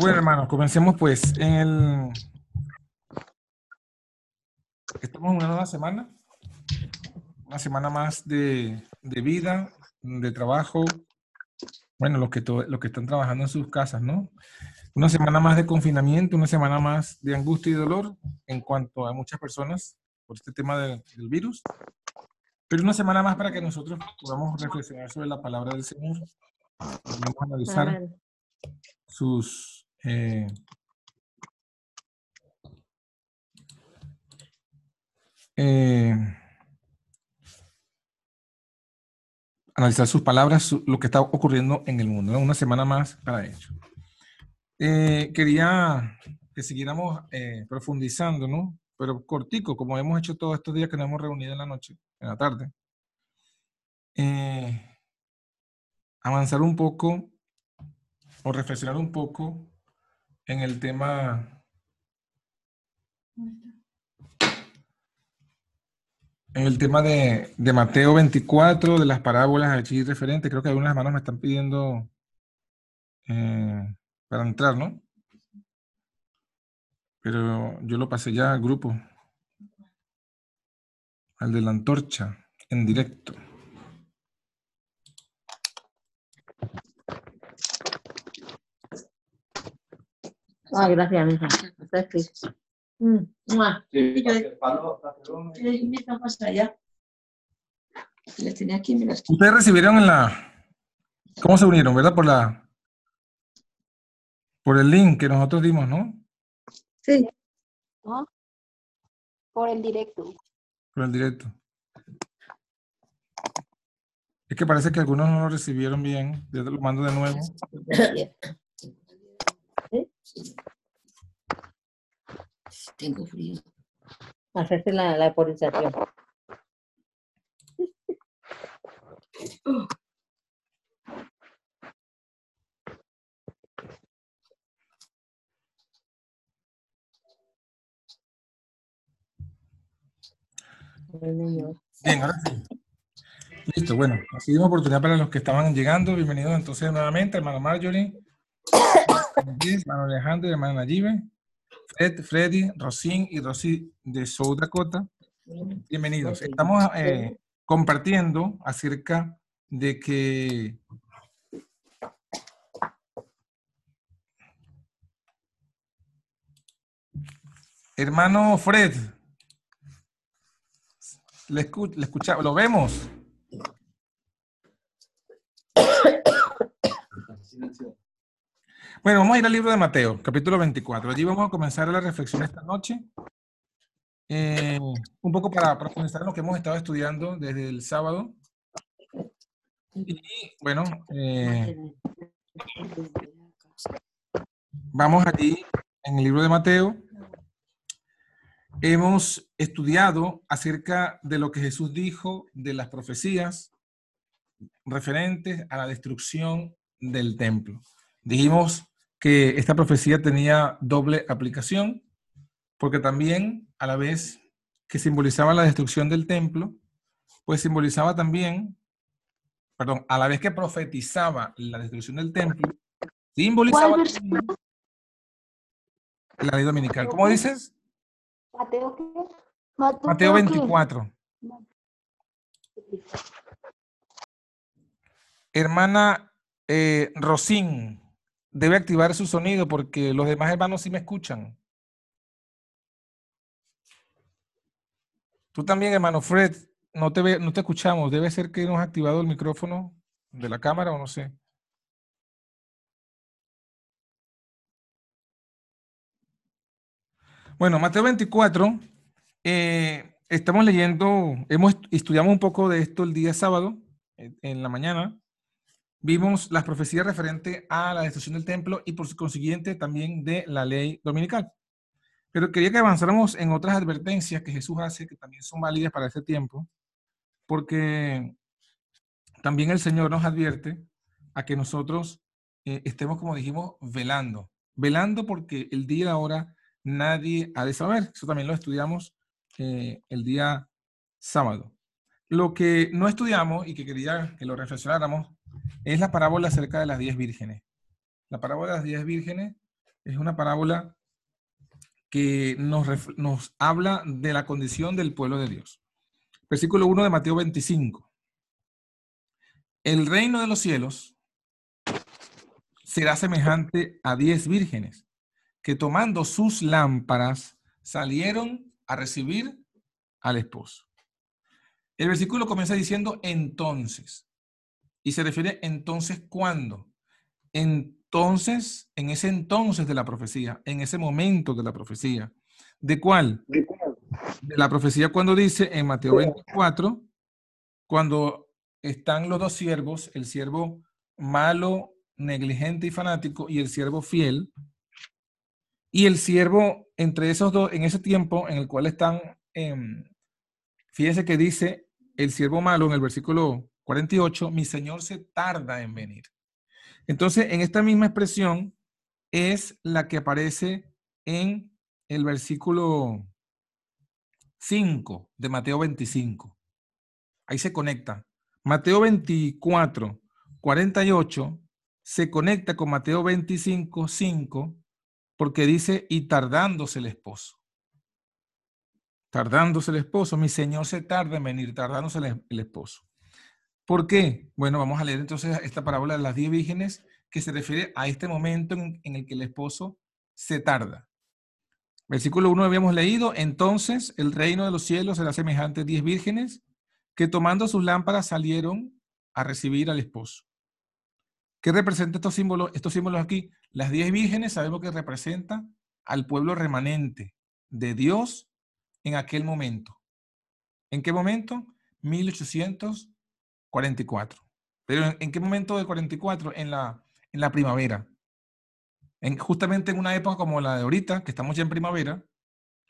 Bueno, hermanos, comencemos pues. En el... Estamos en una nueva semana, una semana más de, de vida, de trabajo. Bueno, los que, los que están trabajando en sus casas, ¿no? Una semana más de confinamiento, una semana más de angustia y dolor en cuanto a muchas personas por este tema de- del virus. Pero una semana más para que nosotros podamos reflexionar sobre la palabra del Señor. Vamos a analizar sus eh, eh, analizar sus palabras, lo que está ocurriendo en el mundo. Una semana más para ello. Eh, quería que siguiéramos profundizando, ¿no? Pero cortico, como hemos hecho todos estos días que nos hemos reunido en la noche, en la tarde. Avanzar un poco o reflexionar un poco en el tema en el tema de, Mateo 24, de las parábolas allí referentes. Creo que algunas hermanos me están pidiendo eh, para entrar, ¿no? Pero yo lo pasé ya al grupo, al de la antorcha, en directo. Ah, gracias, mija. Mm, mua. Sí. Les tenía aquí, las Ustedes recibieron en la... ¿Cómo se unieron, verdad? Por la... Por el link que nosotros dimos, ¿no? Sí. ¿no? Por el directo. Por el directo. Es que parece que algunos no lo recibieron bien. Yo te lo mando de nuevo. Tengo frío. Hacerse la, la. Bien, ahora sí. Listo, bueno, así una oportunidad para los que estaban llegando. Bienvenidos entonces nuevamente, hermano Marjorie, hermano Alejandro y hermana Nayibe, Fred, Freddy, Rosín y Rosy de South Dakota. Bienvenidos. Estamos eh, compartiendo acerca de que hermano Fred, le, escu- le escucha- lo vemos. Bueno, vamos a ir al libro de Mateo, capítulo 24. Allí vamos a comenzar la reflexión esta noche. Eh, un poco para profundizar en lo que hemos estado estudiando desde el sábado. Y bueno, eh, vamos allí en el libro de Mateo. Hemos estudiado acerca de lo que Jesús dijo de las profecías referentes a la destrucción del templo. Dijimos que esta profecía tenía doble aplicación, porque también a la vez que simbolizaba la destrucción del templo, pues simbolizaba también, perdón, a la vez que profetizaba la destrucción del templo, simbolizaba ¿Cuál también la ley dominical. ¿Cómo dices? ¿Mateo qué? Mateo qué? 24. Hermana eh, Rosín, debe activar su sonido porque los demás hermanos sí me escuchan. Tú también, hermano Fred, no te, ve- no te escuchamos. Debe ser que no activado el micrófono de la cámara o no sé. Bueno, Mateo 24, eh, estamos leyendo, hemos estudiamos un poco de esto el día sábado, en- en la mañana. Vimos las profecías referentes a la destrucción del templo y por consiguiente también de la ley dominical. Pero quería que avanzáramos en otras advertencias que Jesús hace, que también son válidas para este tiempo, porque también el Señor nos advierte a que nosotros eh, estemos, como dijimos, velando. Velando porque el día y la hora nadie ha de saber. Eso también lo estudiamos eh, el día sábado. Lo que no estudiamos y que quería que lo reflexionáramos es la parábola acerca de las diez vírgenes. La parábola de las diez vírgenes Es una parábola que nos, nos habla de la condición del pueblo de Dios. Versículo 1 de Mateo 25. El reino de los cielos será semejante a diez vírgenes que tomando sus lámparas salieron a recibir al esposo. El versículo comienza diciendo entonces. Y se refiere entonces cuándo. Entonces, en ese entonces de la profecía, en ese momento de la profecía. ¿De cuál? De la profecía cuando dice en Mateo 24, cuando están los dos siervos, el siervo malo, negligente y fanático y el siervo fiel. Y el siervo, entre esos dos, en ese tiempo en el cual están, em, fíjense que dice el siervo malo en el versículo 48, mi Señor se tarda en venir. Entonces, en esta misma expresión es la que aparece en el versículo 5 de Mateo 25. Ahí se conecta. Mateo 24, 48 se conecta con Mateo 25, 5 porque dice, y tardándose el esposo. Tardándose el esposo, mi Señor se tarda en venir, tardándose el, esposo. ¿Por qué? Bueno, vamos a leer entonces esta parábola de las diez vírgenes que se refiere a este momento en, el que el esposo se tarda. Versículo 1 habíamos leído, entonces el reino de los cielos será semejante a diez vírgenes que tomando sus lámparas salieron a recibir al esposo. ¿Qué representa estos símbolos, estos símbolos aquí? Las diez vírgenes sabemos que representan al pueblo remanente de Dios en aquel momento. ¿En qué momento? 1844. Pero ¿en, qué momento del 44? En la, en la primavera. En, justamente en una época como la de ahorita, que estamos ya en primavera,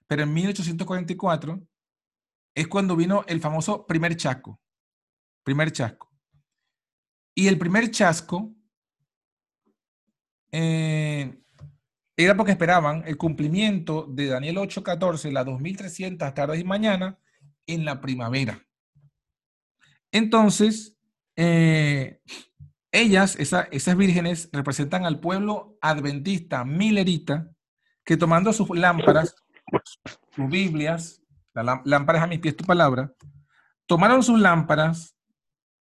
pero en 1844 es cuando vino el famoso primer chasco. Primer chasco. Y el primer chasco eh, era porque esperaban el cumplimiento de Daniel 8:14, las 2300 tardes y mañana, en la primavera. Entonces, eh, ellas, esa, esas vírgenes, representan al pueblo adventista milerita que tomando sus lámparas, sus Biblias, lámparas a mis pies tu palabra, tomaron sus lámparas,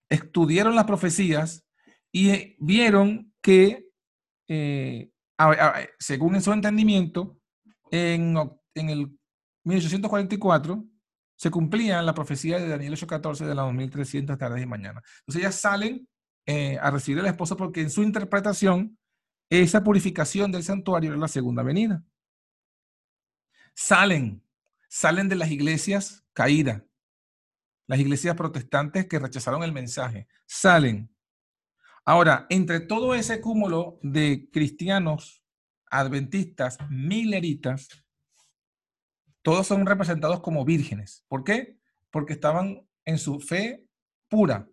estudiaron las profecías y vieron que eh, según su entendimiento, en, en, el 1844 se cumplía la profecía de Daniel 8:14 de las 2300 tardes y mañana. Entonces ellas salen eh, a recibir al esposo porque en su interpretación esa purificación del santuario era la segunda venida. Salen, salen de las iglesias caídas, las iglesias protestantes que rechazaron el mensaje, salen Ahora, entre todo ese cúmulo de cristianos adventistas, mileritas, todos son representados como vírgenes. ¿Por qué? Porque estaban en su fe pura.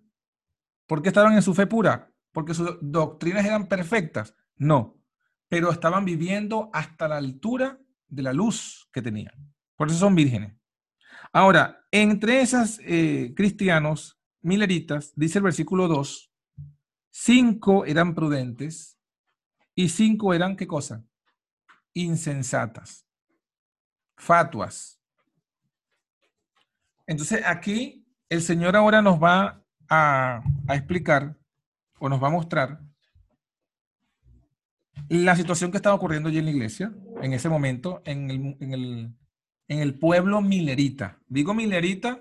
¿Por qué estaban en su fe pura? Porque sus doctrinas eran perfectas. No, pero estaban viviendo hasta la altura de la luz que tenían. Por eso son vírgenes. Ahora, entre esos eh, cristianos mileritas, dice el versículo 2, Cinco eran prudentes y cinco eran, ¿qué cosa? Insensatas, fatuas. Entonces aquí el Señor ahora nos va a, explicar o nos va a mostrar la situación que estaba ocurriendo allí en la iglesia, en ese momento, en el, en el, en el pueblo milerita. Digo milerita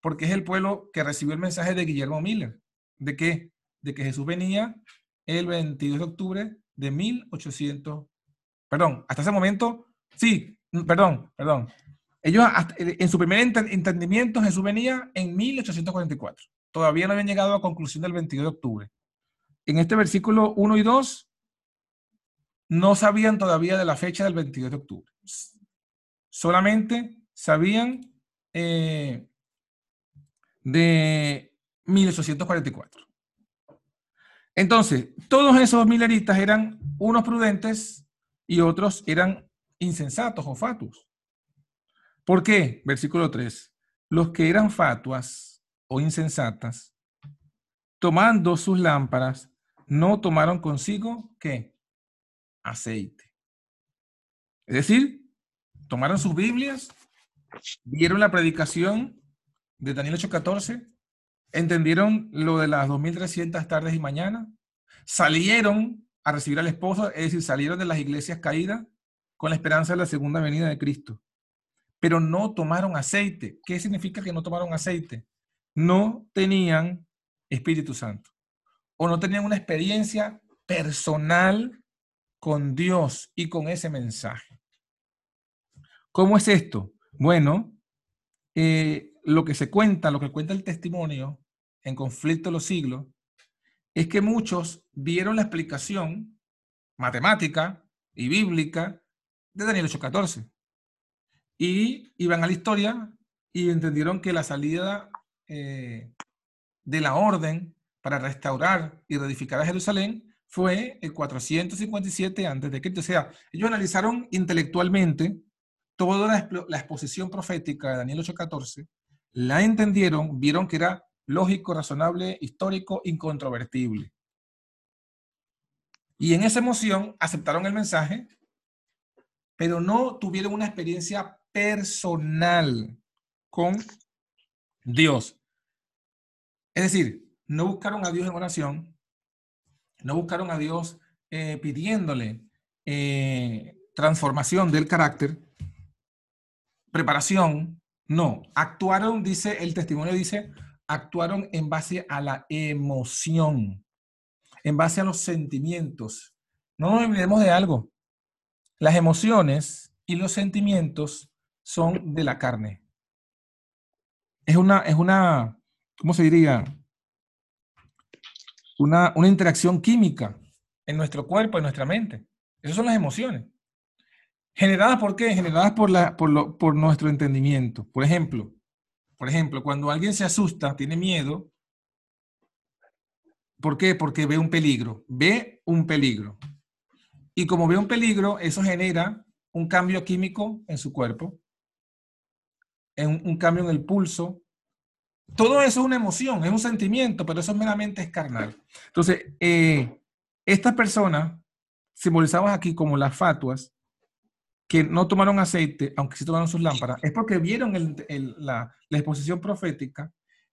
porque es el pueblo que recibió el mensaje de Guillermo Miller. ¿De qué? de que Jesús venía el 22 de octubre de 1800, perdón, hasta ese momento, sí, perdón, perdón. Ellos, hasta, en su primer entendimiento, Jesús venía en 1844. Todavía no habían llegado a conclusión del 22 de octubre. En este versículo 1 y 2, no sabían todavía de la fecha del 22 de octubre. Solamente sabían eh, de 1844. Entonces, todos esos mileristas eran unos prudentes y otros eran insensatos o fatuos. ¿Por qué? Versículo 3. Los que eran fatuas o insensatas, tomando sus lámparas, no tomaron consigo, ¿qué? Aceite. Es decir, tomaron sus Biblias, vieron la predicación de Daniel 8:14, entendieron lo de las 2300 tardes y mañanas, salieron a recibir al esposo, es decir, salieron de las iglesias caídas con la esperanza de la segunda venida de Cristo. Pero no tomaron aceite. ¿Qué significa que no tomaron aceite? No tenían Espíritu Santo o no tenían una experiencia personal con Dios y con ese mensaje. ¿Cómo es esto? Bueno, eh, lo que se cuenta, lo que cuenta el testimonio en Conflicto de los Siglos, es que muchos vieron la explicación matemática y bíblica de Daniel 8:14 y iban a la historia y entendieron que la salida eh, de la orden para restaurar y reedificar a Jerusalén fue el 457 a.C. O sea, ellos analizaron intelectualmente toda la, la exposición profética de Daniel 8:14, la entendieron, vieron que era lógico, razonable, histórico, incontrovertible. Y en esa emoción aceptaron el mensaje, pero no tuvieron una experiencia personal con Dios. Es decir, no buscaron a Dios en oración, no buscaron a Dios eh, pidiéndole eh, transformación del carácter, preparación, no, actuaron, dice, el testimonio dice, actuaron en base a la emoción, en base a los sentimientos. No nos olvidemos de algo, las emociones y los sentimientos son de la carne. Es una, es una, ¿cómo se diría? una, interacción química en nuestro cuerpo, en nuestra mente. Esas son las emociones. ¿Generadas por qué? Generadas por, la, por, por nuestro entendimiento. Por ejemplo, por ejemplo, cuando alguien se asusta, tiene miedo, ¿por qué? Porque ve un peligro. Ve un peligro. Y como ve un peligro, eso genera un cambio químico en su cuerpo, un cambio en el pulso, todo eso es una emoción, es un sentimiento, pero eso meramente es carnal. Entonces, eh, estas personas simbolizadas aquí como las fatuas, que no tomaron aceite, aunque sí tomaron sus lámparas, es porque vieron la, exposición profética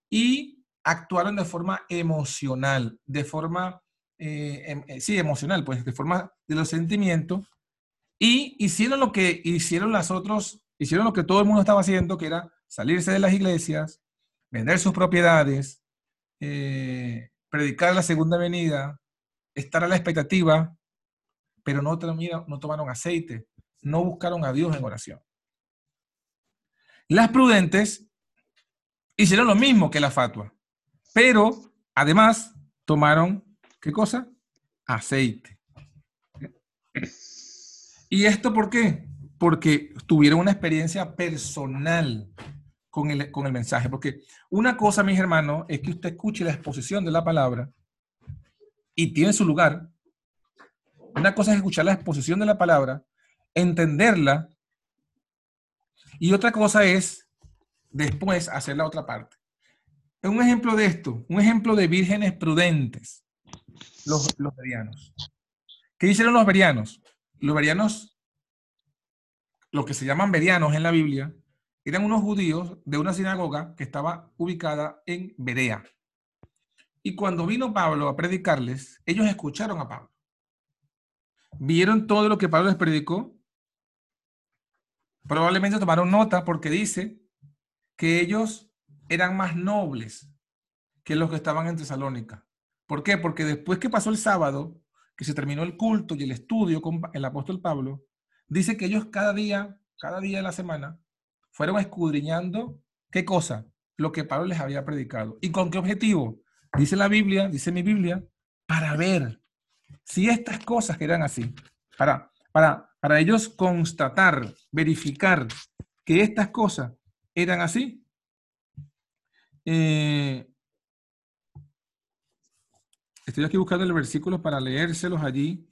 y actuaron de forma emocional, de forma, eh, em, eh, sí, emocional, pues de forma de los sentimientos, y hicieron lo que hicieron las otros, hicieron lo que todo el mundo estaba haciendo, que era salirse de las iglesias, vender sus propiedades, eh, predicar la segunda venida, estar a la expectativa, pero no, no tomaron aceite, no buscaron a Dios en oración. Las prudentes hicieron lo mismo que la fatua, pero además tomaron, ¿qué cosa? Aceite. ¿Y esto por qué? Porque tuvieron una experiencia personal con el, con el mensaje. Porque una cosa, mis hermanos, es que usted escuche la exposición de la palabra y tiene su lugar. Una cosa es escuchar la exposición de la palabra, entenderla, y otra cosa es después hacer la otra parte. Un ejemplo de esto, un ejemplo de vírgenes prudentes, los, los verianos. ¿Qué hicieron los verianos? Los verianos, los que se llaman verianos en la Biblia, eran unos judíos de una sinagoga que estaba ubicada en Berea. Y cuando vino Pablo a predicarles, ellos escucharon a Pablo. Vieron todo lo que Pablo les predicó. Probablemente tomaron nota porque dice que ellos eran más nobles que los que estaban en Tesalónica. ¿Por qué? Porque después que pasó el sábado, que se terminó el culto y el estudio con el apóstol Pablo, dice que ellos cada día, cada día de la semana, fueron escudriñando, ¿qué cosa? Lo que Pablo les había predicado. ¿Y con qué objetivo? Dice la Biblia, dice mi Biblia, para ver si estas cosas eran así, para, para, para ellos constatar, verificar que estas cosas eran así. Eh, estoy aquí buscando el versículo para leérselos allí.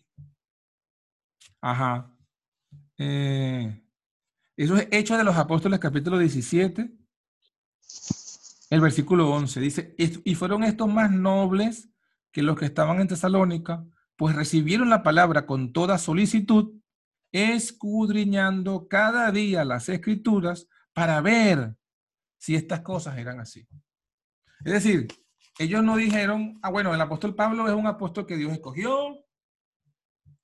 Ajá. Eh, eso es Hechos de los Apóstoles, capítulo 17, el versículo 11. Dice, y fueron estos más nobles que los que estaban en Tesalónica, pues recibieron la palabra con toda solicitud escudriñando cada día las escrituras para ver si estas cosas eran así. Es decir, ellos no dijeron, ah, bueno, el apóstol Pablo es un apóstol que Dios escogió.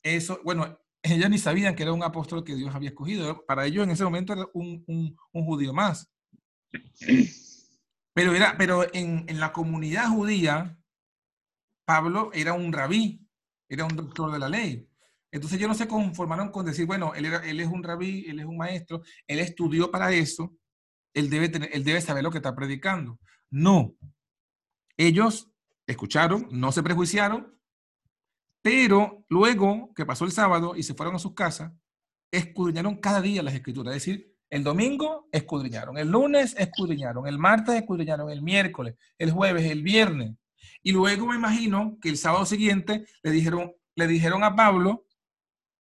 Eso, bueno, ellos ni sabían que era un apóstol que Dios había escogido. Para ellos en ese momento era un, un, un judío más. Pero, era, pero en, en, la comunidad judía, Pablo era un rabí, era un doctor de la ley. Entonces ellos no se conformaron con decir, bueno, él, era, él es un rabí, él es un maestro, él estudió para eso, él debe, tener, él debe saber lo que está predicando. No. Ellos escucharon, no se prejuiciaron, pero luego que pasó el sábado y se fueron a sus casas, escudriñaron cada día las escrituras. Es decir, el domingo escudriñaron, el lunes escudriñaron, el martes escudriñaron, el miércoles, el jueves, el viernes. Y luego me imagino que el sábado siguiente le dijeron, le dijeron a Pablo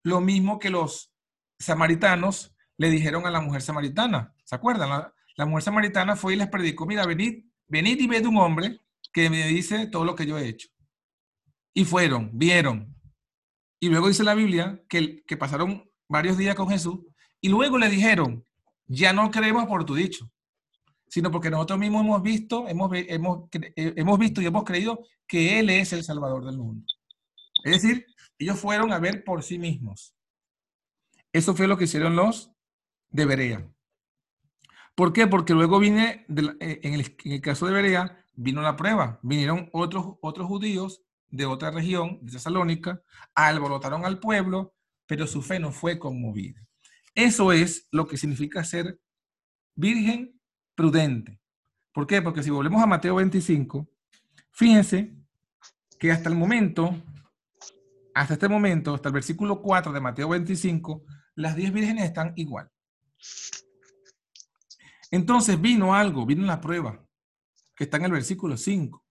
lo mismo que los samaritanos le dijeron a la mujer samaritana. ¿Se acuerdan? La, mujer samaritana fue y les predicó, mira, venid, venid y ved un hombre que me dice todo lo que yo he hecho. Y fueron, vieron. Y luego dice la Biblia que, que pasaron varios días con Jesús y luego le dijeron, ya no creemos por tu dicho, sino porque nosotros mismos hemos visto, hemos, hemos, hemos visto y hemos creído que Él es el Salvador del mundo. Es decir, ellos fueron a ver por sí mismos. Eso fue lo que hicieron los de Berea. ¿Por qué? Porque luego vine, eh, en, el, en, el, caso de Berea, vino la prueba. Vinieron otros, otros judíos de otra región, de Tesalónica, alborotaron al pueblo, pero su fe no fue conmovida. Eso es lo que significa ser virgen prudente. ¿Por qué? Porque si volvemos a Mateo 25, fíjense que hasta el momento, hasta este momento, hasta el versículo 4 de Mateo 25, las 10 vírgenes están igual. Entonces vino algo, vino la prueba, que está en el versículo 5.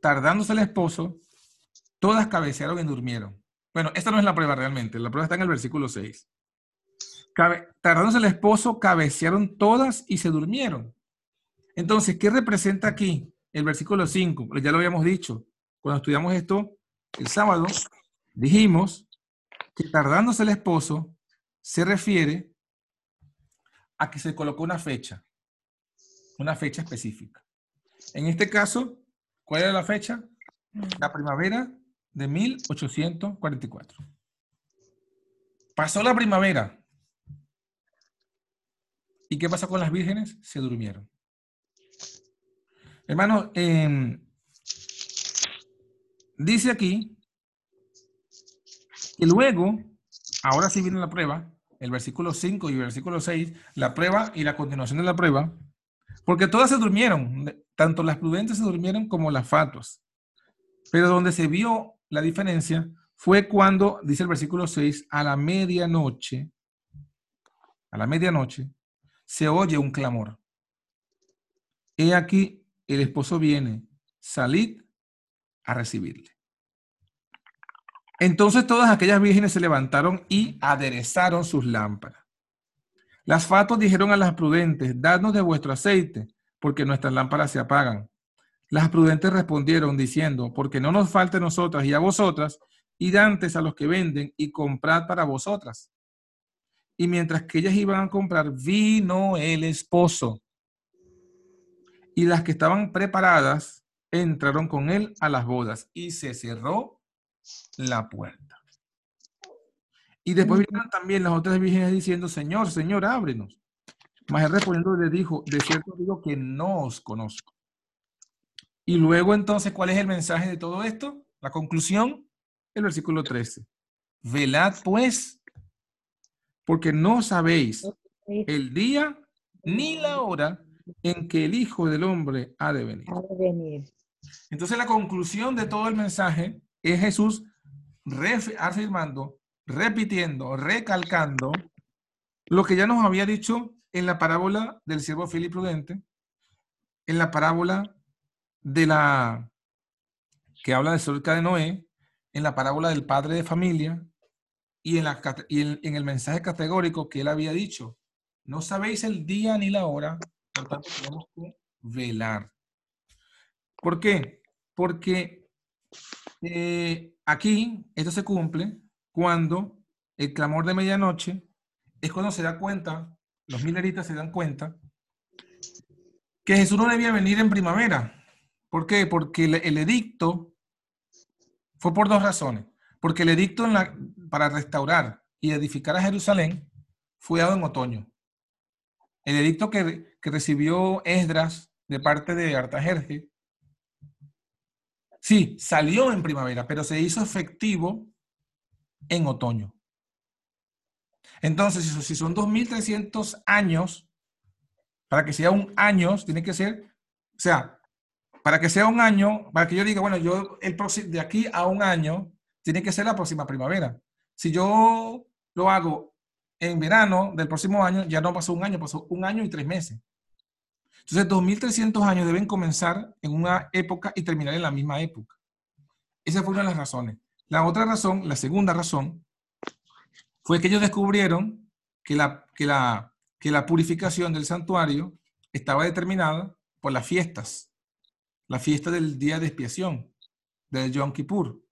Tardándose el esposo, todas cabecearon y durmieron. Bueno, esta no es la prueba realmente, la prueba está en el versículo 6. Cabe, tardándose el esposo, cabecearon todas y se durmieron. Entonces, ¿qué representa aquí el versículo 5? Ya lo habíamos dicho. Cuando estudiamos esto el sábado, dijimos que tardándose el esposo se refiere a que se colocó una fecha, una fecha específica. En este caso, ¿cuál era la fecha? La primavera de 1844. Pasó la primavera, ¿Y qué pasó con las vírgenes? Se durmieron. Hermano, eh, dice aquí que luego, ahora sí viene la prueba, el versículo 5 y el versículo 6, la prueba y la continuación de la prueba, porque todas se durmieron, tanto las prudentes se durmieron como las fatuas. Pero donde se vio la diferencia fue cuando, dice el versículo 6, a la medianoche, a la medianoche, se oye un clamor. He aquí, el esposo viene, salid a recibirle. Entonces todas aquellas vírgenes se levantaron y aderezaron sus lámparas. Las fatos dijeron a las prudentes, dadnos de vuestro aceite, porque nuestras lámparas se apagan. Las prudentes respondieron diciendo, porque no nos falte a nosotras y a vosotras, y antes a los que venden y comprad para vosotras. Y mientras que ellas iban a comprar, vino el esposo. Y las que estaban preparadas entraron con él a las bodas y se cerró la puerta. Y después vinieron también las otras vírgenes diciendo, Señor, Señor, ábrenos. Mas él respondiendo le dijo, de cierto digo que no os conozco. Y luego entonces, ¿cuál es el mensaje de todo esto? La conclusión, el versículo 13. Velad pues porque no sabéis el día ni la hora en que el Hijo del Hombre ha de venir. Entonces la conclusión de todo el mensaje es Jesús afirmando, repitiendo, recalcando lo que ya nos había dicho en la parábola del siervo fiel Prudente, en la parábola de la que habla de cerca de Noé, en la parábola del padre de familia, y y en, el mensaje categórico que él había dicho, no sabéis el día ni la hora, por tanto tenemos que velar. ¿Por qué? Porque eh, aquí esto se cumple cuando el clamor de medianoche, es cuando se da cuenta, los mileritas se dan cuenta, que Jesús no debía venir en primavera. ¿Por qué? Porque el, edicto fue por dos razones. Porque el edicto para restaurar y edificar a Jerusalén fue dado en otoño. El edicto que, que recibió Esdras de parte de Artajerje, sí, salió en primavera, pero se hizo efectivo en otoño. Entonces, si son 2.300 años, para que sea un año, tiene que ser, o sea, para que sea un año, para que yo diga, bueno, yo el de aquí a un año, tiene que ser la próxima primavera. Si yo lo hago en verano del próximo año, ya no pasó un año, pasó un año y tres meses. Entonces, 2.300 años deben comenzar en una época y terminar en la misma época. Esa fue una de las razones. La otra razón, la segunda razón, fue que ellos descubrieron que la, que la, que la purificación del santuario estaba determinada por las fiestas. La fiesta del día de expiación, del Yom Kippur,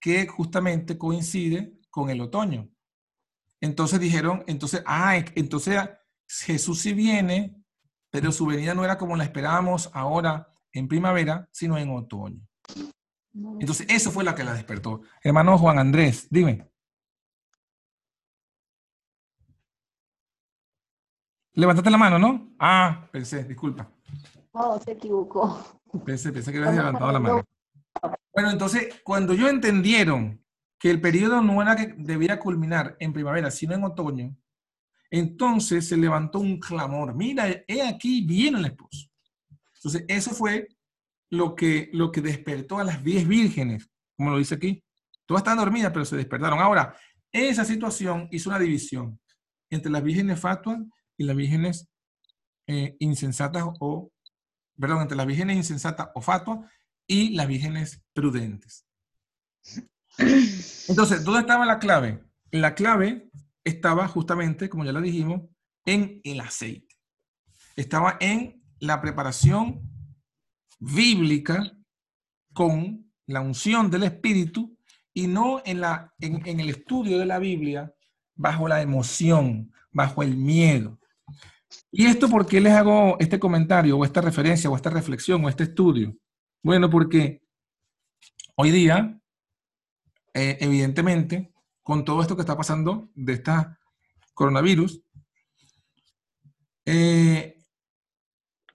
que justamente coincide con el otoño. Entonces dijeron, entonces, ah, entonces Jesús sí viene, pero su venida no era como la esperábamos ahora en primavera, sino en otoño. Entonces, eso fue la que la despertó. Hermano Juan Andrés, dime. Levantaste la mano, ¿no? Ah, pensé, disculpa. No, se equivocó. Pensé, pensé que habías levantado la mano. Bueno, entonces, cuando ellos entendieron que el periodo no era que debía culminar en primavera, sino en otoño, entonces se levantó un clamor. Mira, he aquí, viene el esposo. Entonces, eso fue lo que, lo que despertó a las diez vírgenes, como lo dice aquí. Todas estaban dormidas, pero se despertaron. Ahora, esa situación hizo una división entre las vírgenes fatuas y las vírgenes eh, insensatas o, perdón, entre las vírgenes insensatas o fatuas y las vírgenes prudentes. Entonces, ¿dónde estaba la clave? La clave estaba justamente, como ya lo dijimos, en el aceite. Estaba en la preparación bíblica con la unción del Espíritu y no en, la, en, en el estudio de la Biblia bajo la emoción, bajo el miedo. ¿Y esto por qué les hago este comentario o esta referencia o esta reflexión o este estudio? Bueno, porque hoy día, eh, evidentemente, con todo esto que está pasando de esta coronavirus, eh,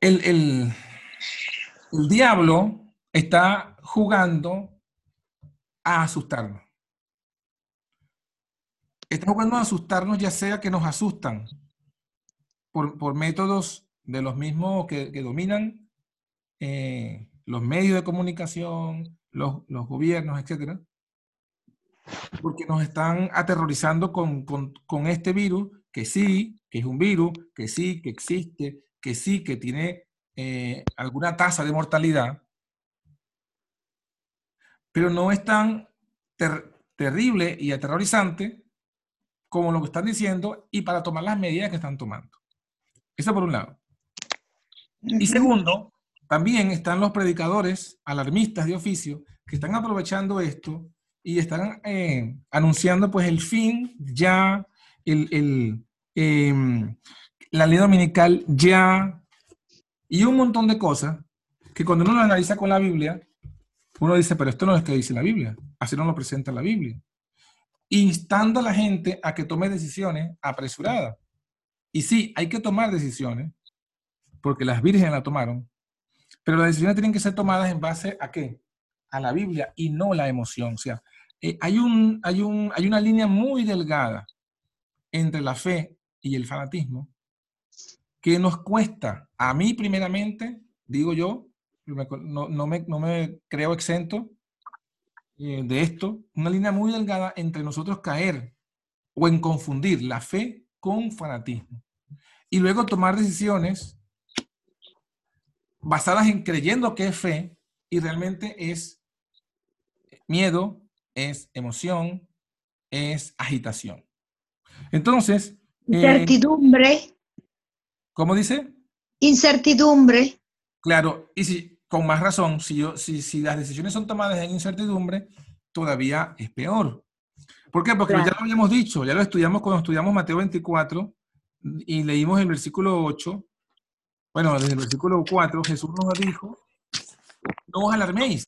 el, el, el diablo está jugando a asustarnos. Está jugando a asustarnos, ya sea que nos asustan por, por métodos de los mismos que, que dominan eh, los medios de comunicación, los, los gobiernos, etcétera, porque nos están aterrorizando con, con, con, este virus, que sí, que es un virus, que sí, que existe, que sí, que tiene eh, alguna tasa de mortalidad, pero no es tan ter terrible y aterrorizante como lo que están diciendo y para tomar las medidas que están tomando. Eso por un lado. Y segundo, también están los predicadores alarmistas de oficio que están aprovechando esto y están eh, anunciando pues el fin ya, el, el eh, la ley dominical ya, y un montón de cosas que cuando uno lo analiza con la Biblia, uno dice, pero esto no es que dice la Biblia, así no lo presenta la Biblia. Instando a la gente a que tome decisiones apresuradas. Y sí, hay que tomar decisiones, porque las vírgenes la tomaron, pero las decisiones tienen que ser tomadas en base a qué? A la Biblia y no la emoción. O sea, eh, hay, un, hay, un, hay una línea muy delgada entre la fe y el fanatismo que nos cuesta, a mí primeramente, digo yo, no, me, creo exento eh, de esto, una línea muy delgada entre nosotros caer o en confundir la fe con fanatismo. Y luego tomar decisiones basadas en creyendo que es fe y realmente es miedo, es emoción, es agitación. Entonces... Incertidumbre. Eh, ¿Cómo dice? Incertidumbre. Claro, y si, con más razón, si, yo, si, si las decisiones son tomadas en incertidumbre, todavía es peor. ¿Por qué? Porque ya lo habíamos dicho, ya lo estudiamos cuando estudiamos Mateo 24 y leímos el versículo 8. Bueno, desde el versículo 4 Jesús nos dijo, no os alarméis.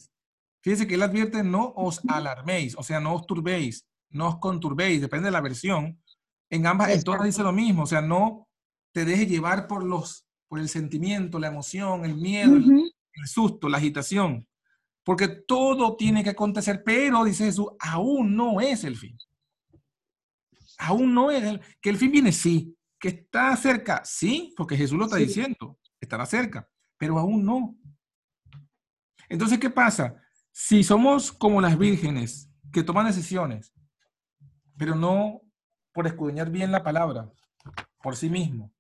Fíjense que él advierte, no os alarméis, o sea, no os turbéis, no os conturbéis, depende de la versión. En ambas, en todas dice lo mismo, o sea, no te dejes llevar por los, por el sentimiento, la emoción, el miedo, el- Ujú. el susto, la agitación. Porque todo tiene que acontecer, pero dice Jesús, aún no es el fin. Aún no es el, que el fin viene, sí. Que está cerca, sí, porque Jesús lo está Sí. diciendo, estará cerca, pero aún no. Entonces, ¿qué pasa? Si somos como las vírgenes que toman decisiones, pero no por escudriñar bien la palabra por sí mismo,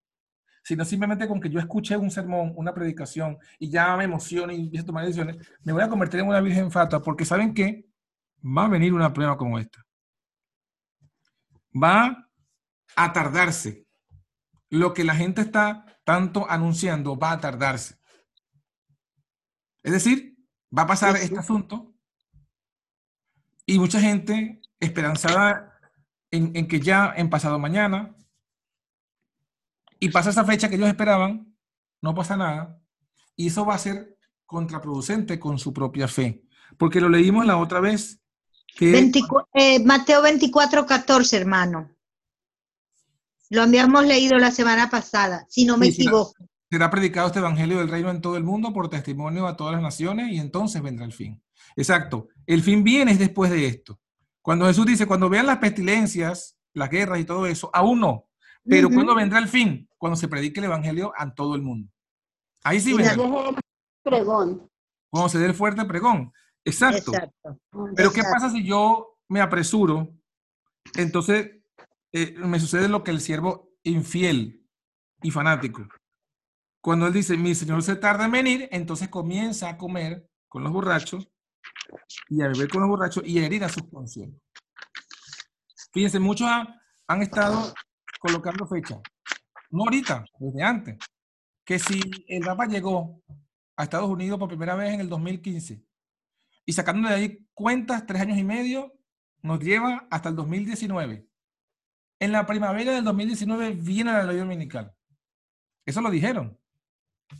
sino simplemente con que yo escuche un sermón, una predicación y ya me emocione y empiezo a tomar decisiones, me voy a convertir en una virgen fata porque ¿saben qué? Va a venir una prueba como esta. Va a tardarse. Lo que la gente está tanto anunciando va a tardarse. Es decir, va a pasar este asunto y mucha gente esperanzada en, en que ya en pasado mañana y pasa esa fecha que ellos esperaban, no pasa nada y eso va a ser contraproducente con su propia fe. Porque lo leímos la otra vez que 24 eh, Mateo 24, 14, hermano. Lo habíamos leído la semana pasada, si no me Sí, equivoco. será predicado este evangelio del reino en todo el mundo por testimonio a todas las naciones y entonces vendrá el fin. Exacto. El fin viene es después de esto. Cuando Jesús dice, cuando vean las pestilencias, las guerras y todo eso, aún no. Pero cuando vendrá el fin? Cuando se predique el evangelio a todo el mundo. Ahí sí vendrá. pregón. Cuando se dé el fuerte pregón. Exacto. Exacto. Pero ¿qué pasa si yo me apresuro? Entonces eh, me sucede lo que el siervo infiel y fanático. Cuando él dice, mi señor se tarda en venir, entonces comienza a comer con los borrachos y a beber con los borrachos y a herir a sus concielos. Fíjense, muchos ha- han estado colocando fecha. No ahorita, desde antes. Que si el Papa llegó a Estados Unidos por primera vez en el 2015 y sacando de ahí cuentas, tres años y medio, nos lleva hasta el 2019. En la primavera del 2019 viene la ley dominical. Eso lo dijeron.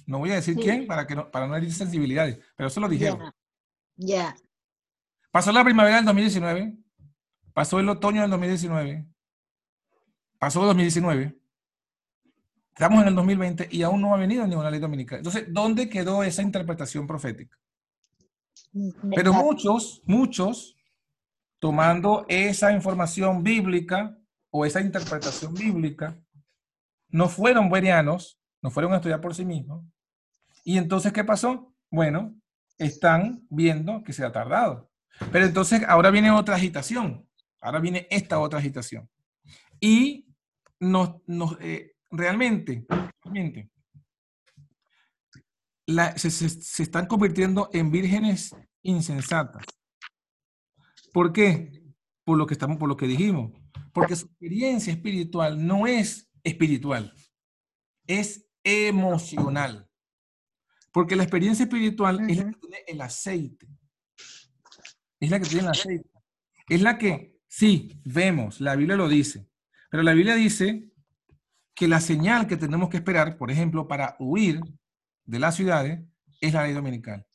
No voy a decir Sí. quién para, que no, para no herir sensibilidades, pero eso lo dijeron. Ya. Pasó la primavera del 2019, pasó el otoño del 2019, pasó el 2019, estamos en el 2020 y aún no ha venido ninguna ley dominical. Entonces, ¿dónde quedó esa interpretación profética? Pero muchos, muchos, tomando esa información bíblica o esa interpretación bíblica, no fueron verianos, no fueron a estudiar por sí mismos. Y entonces, ¿qué pasó? Bueno, están viendo que se ha tardado. Pero entonces ahora viene otra agitación. Ahora viene esta otra agitación. Y nos, nos, eh, realmente, realmente la- se, se- se están convirtiendo en vírgenes insensatas. ¿Por qué? Por lo que estamos, por lo que dijimos. Porque su experiencia espiritual no es espiritual, es emocional. Porque la experiencia espiritual es la que tiene el aceite. Es la que tiene el aceite. Es la que, sí, vemos, la Biblia lo dice. Pero la Biblia dice que la señal que tenemos que esperar, por ejemplo, para huir de las ciudades, es la ley dominical.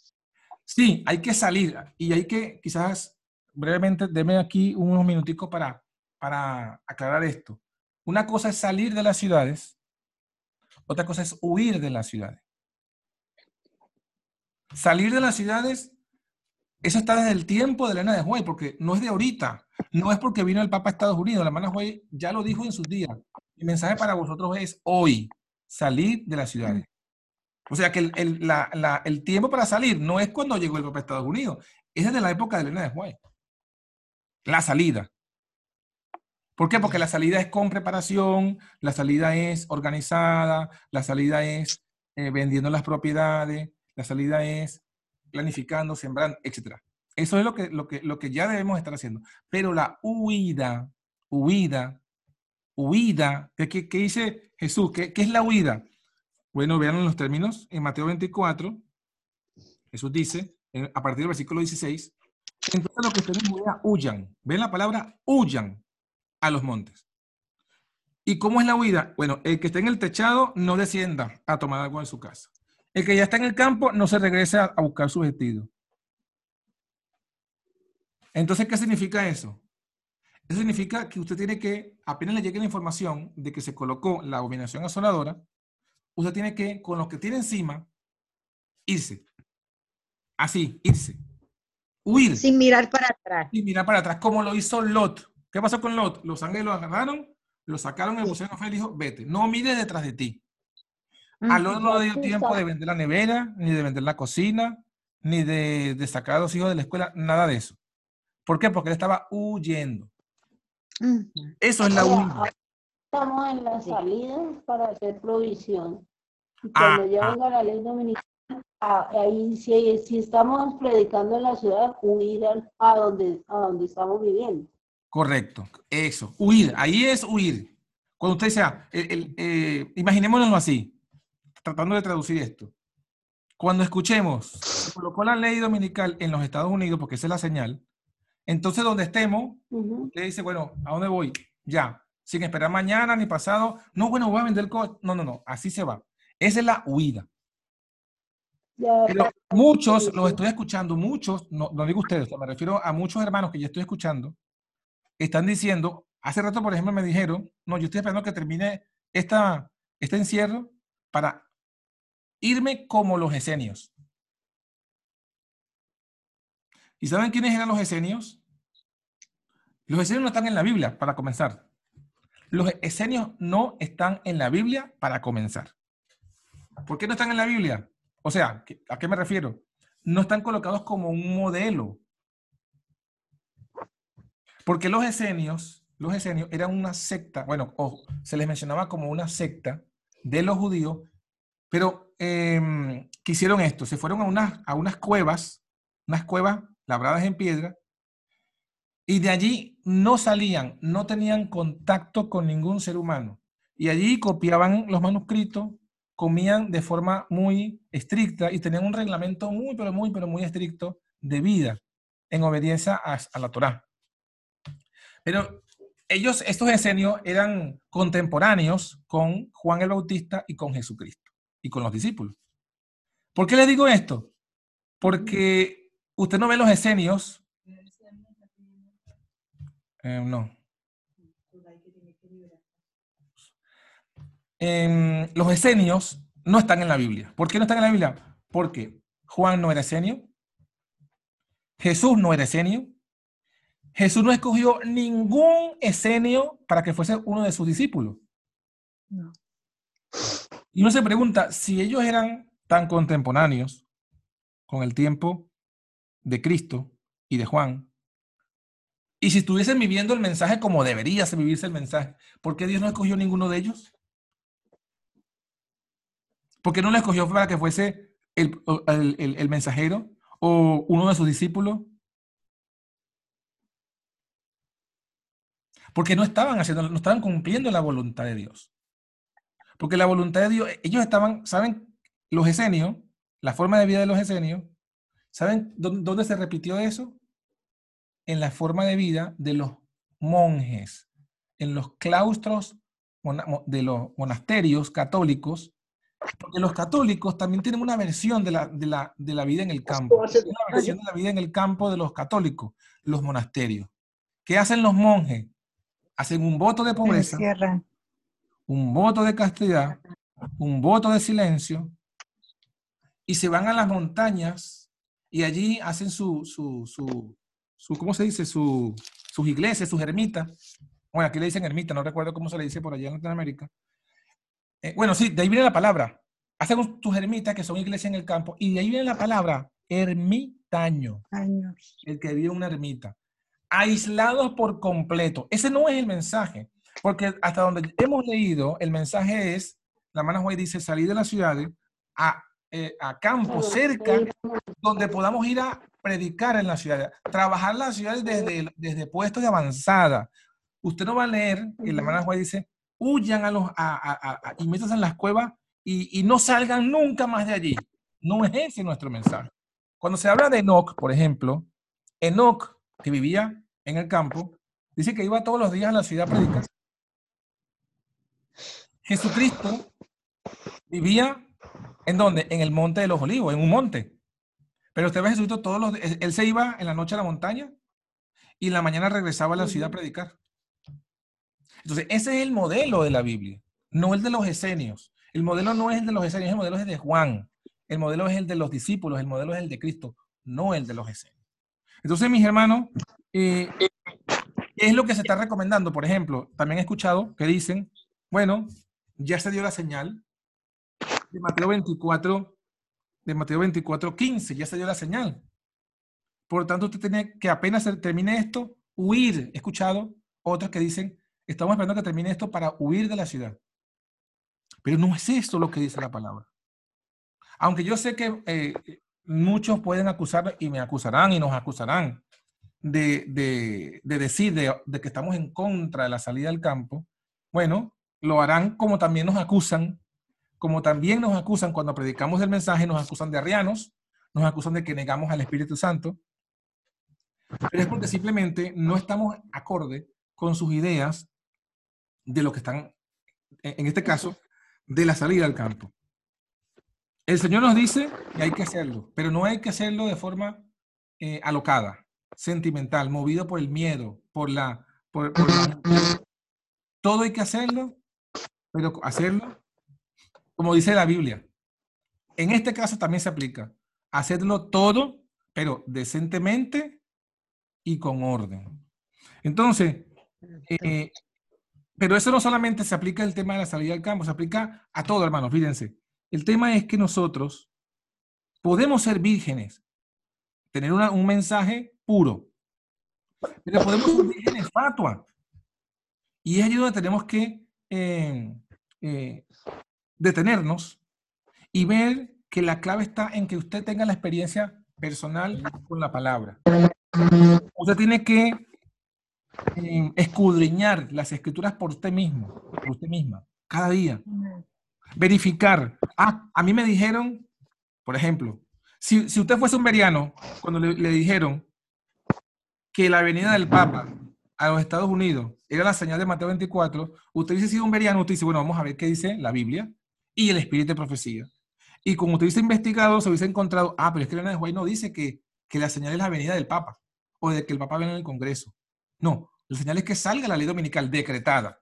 Sí, hay que salir y hay que, quizás brevemente, deme aquí unos minuticos para, para aclarar esto. Una cosa es salir de las ciudades, otra cosa es huir de las ciudades. Salir de las ciudades, eso está desde el tiempo de Elena de Juey, porque no es de ahorita, no es porque vino el Papa a Estados Unidos, la hermana Juey ya lo dijo en sus días. Mi mensaje para vosotros es hoy, salir de las ciudades. O sea que el, el- la- la- el tiempo para salir no es cuando llegó el Papa a Estados Unidos, es desde la época de Elena de Juárez. La salida. ¿Por qué? Porque la salida es con preparación, la salida es organizada, la salida es eh, vendiendo las propiedades, la salida es planificando, sembrando, etc. Eso es lo que, lo, que, lo que ya debemos estar haciendo. Pero la huida, huida, huida, ¿qué, dice Jesús? ¿Qué, qué es la huida? Bueno, vean los términos, en Mateo 24, Jesús dice, a partir del versículo 16, Entonces los que en Judea huyan. ¿Ven la palabra? Huyan a los montes. ¿Y cómo es la huida? Bueno, el que esté en el techado no descienda a tomar agua en su casa. El que ya está en el campo no se regrese a, a buscar su vestido. Entonces, ¿qué significa eso? Eso significa que usted tiene que, apenas le llegue la información de que se colocó la abominación asoladora, usted tiene que, con lo que tiene encima, irse. Así, irse. Huir. Sin mirar para atrás. Y mirar para atrás, como lo hizo Lot. ¿Qué pasó con Lot? Los ángeles lo agarraron, lo sacaron, el buceo fue y dijo, vete, no mires detrás de ti. A Lot no le dio tiempo de vender la nevera, ni de vender la cocina, ni de, de sacar a los hijos de la escuela, nada de eso. ¿Por qué? Porque él estaba huyendo. Eso es la huida. Estamos en la salida para hacer provisión. Y Ah, cuando ya ah. venga la ley dominical, ah, ahí si, si estamos predicando en la ciudad, huir a donde, a donde estamos viviendo. Correcto, eso, huir, ahí es huir. Cuando usted dice, ah, el- el, eh, imaginémonos así, tratando de traducir esto. Cuando escuchemos, se colocó la ley dominical en los Estados Unidos, porque esa es la señal, entonces donde estemos, Ujú. le dice, bueno, ¿a dónde voy? Ya, sin esperar mañana ni pasado. No, bueno, voy a vender cosas. No, no, no, así se va. Esa es la huida. Ya, Pero muchos, los estoy escuchando, muchos, no, no digo ustedes, me refiero a muchos hermanos que yo estoy escuchando, están diciendo, hace rato, por ejemplo, me dijeron, no, yo estoy esperando que termine esta, este encierro para irme como los esenios. ¿Y saben quiénes eran los esenios? Los esenios no están en la Biblia, para comenzar. Los esenios no están en la Biblia para comenzar. ¿Por qué no están en la Biblia? O sea, ¿qué- ¿a qué me refiero? No están colocados como un modelo. Porque los esenios, los esenios eran una secta, bueno, o se les mencionaba como una secta de los judíos, pero em, ¿qué hicieron esto? Se fueron a unas, a unas cuevas, unas cuevas labradas en piedra, y de allí no salían, no tenían contacto con ningún ser humano. Y allí copiaban los manuscritos, comían de forma muy estricta y tenían un reglamento muy, pero muy, pero muy estricto de vida en obediencia a, a la Torá. Pero ellos, estos esenios, eran contemporáneos con Juan el Bautista y con Jesucristo y con los discípulos. ¿Por qué les digo esto? Porque usted no ve los esenios. Eh, no. Em, los esenios no están en la Biblia. ¿Por qué no están en la Biblia? Porque Juan no era esenio, Jesús no era esenio, Jesús no escogió ningún esenio para que fuese uno de sus discípulos. No. Y uno se pregunta, si ellos eran tan contemporáneos con el tiempo de Cristo y de Juan, y si estuviesen viviendo el mensaje como debería vivirse el mensaje, ¿por qué Dios no escogió ninguno de ellos? ¿Por qué no lo escogió para que fuese el, el- el- el mensajero o uno de sus discípulos? Porque no estaban haciendo, no estaban cumpliendo la voluntad de Dios. Porque la voluntad de Dios, ellos estaban, ¿saben? Los esenios, la forma de vida de los esenios, ¿saben dó- dónde se repitió eso? En la forma de vida de los monjes, en los claustros de los monasterios católicos, porque los católicos también tienen una versión de la, de la, de la vida en el campo. Una versión de la vida en el campo de los católicos, los monasterios. ¿Qué hacen los monjes? Hacen un voto de pobreza, un voto de castidad, un voto de silencio, y se van a las montañas y allí hacen su, su, su, su ¿cómo se dice? Su, sus iglesias, sus ermitas. Bueno, aquí le dicen ermita, no recuerdo cómo se le dice por allá en Latinoamérica. Eh, bueno, sí, de ahí viene la palabra. Hacen tus ermitas, que son iglesias en el campo, y de ahí viene la palabra ermitaño Años. el que vive en una ermita, aislados por completo. Ese no es el mensaje, porque hasta donde hemos leído, el mensaje es, la hermana Juárez dice, salir de las ciudades a, eh, a campos cerca donde podamos ir a predicar en las ciudades, trabajar las ciudades desde, desde puestos de avanzada. Usted no va a leer, que la hermana Juárez dice, huyan a los, a, a- a- y métanse en las cuevas y, y no salgan nunca más de allí. No es ese nuestro mensaje. Cuando se habla de Enoch, por ejemplo, Enoch, que vivía en el campo, dice que iba todos los días a la ciudad a predicar. Jesucristo vivía en donde? En el monte de los olivos, en un monte. Pero usted ve a Jesucristo todos los días. Él se iba en la noche a la montaña y en la mañana regresaba a la ciudad a predicar. Entonces, ese es el modelo de la Biblia, no el de los esenios. El modelo no es el de los esenios, el modelo es el de Juan. El modelo es el de los discípulos, el modelo es el de Cristo, no el de los esenios. Entonces, mis hermanos, es lo que se está recomendando. Por ejemplo, también he escuchado que dicen, bueno, ya se dio la señal de Mateo 24, de Mateo 24, 15, ya se dio la señal. Por lo tanto, usted tiene que apenas termine esto, huir. He escuchado otros que dicen, estamos esperando que termine esto para huir de la ciudad. Pero no es esto lo que dice la palabra. Aunque yo sé que eh, muchos pueden acusar y me acusarán y nos acusarán de, de, decir de, que estamos en contra de la salida al campo, bueno, lo harán como también nos acusan, como también nos acusan cuando predicamos el mensaje, nos acusan de arrianos, nos acusan de que negamos al Espíritu Santo, pero es porque simplemente no estamos acorde con sus ideas de lo que están, en este caso, de la salida al campo. El Señor nos dice que hay que hacerlo, pero no hay que hacerlo de forma eh, alocada, sentimental, movido por el miedo, por la, por, Todo hay que hacerlo, pero hacerlo, como dice la Biblia. En este caso también se aplica. Hacerlo todo, pero decentemente y con orden. Entonces, eh, pero eso no solamente se aplica al tema de la salida al campo, se aplica a todo, hermanos, fíjense. El tema es que nosotros podemos ser vírgenes, tener un mensaje puro, pero podemos ser vírgenes fatua. Y es allí donde tenemos que eh, eh, detenernos y ver que la clave está en que usted tenga la experiencia personal con la palabra. Usted tiene que eh, escudriñar las escrituras por usted mismo, por usted misma, cada día verificar. Ah, a mí me dijeron, por ejemplo, si, si usted fuese un veriano, cuando le, le, dijeron que la venida del Papa a los Estados Unidos era la señal de Mateo 24, usted hubiese sido un veriano, usted dice, bueno, vamos a ver qué dice la Biblia y el Espíritu de Profecía. Y como usted hubiese investigado, se hubiese encontrado, ah, pero es que la de no dice que, que la señal es la venida del Papa o de que el Papa venga en el Congreso. No, la señal es que salga la ley dominical decretada,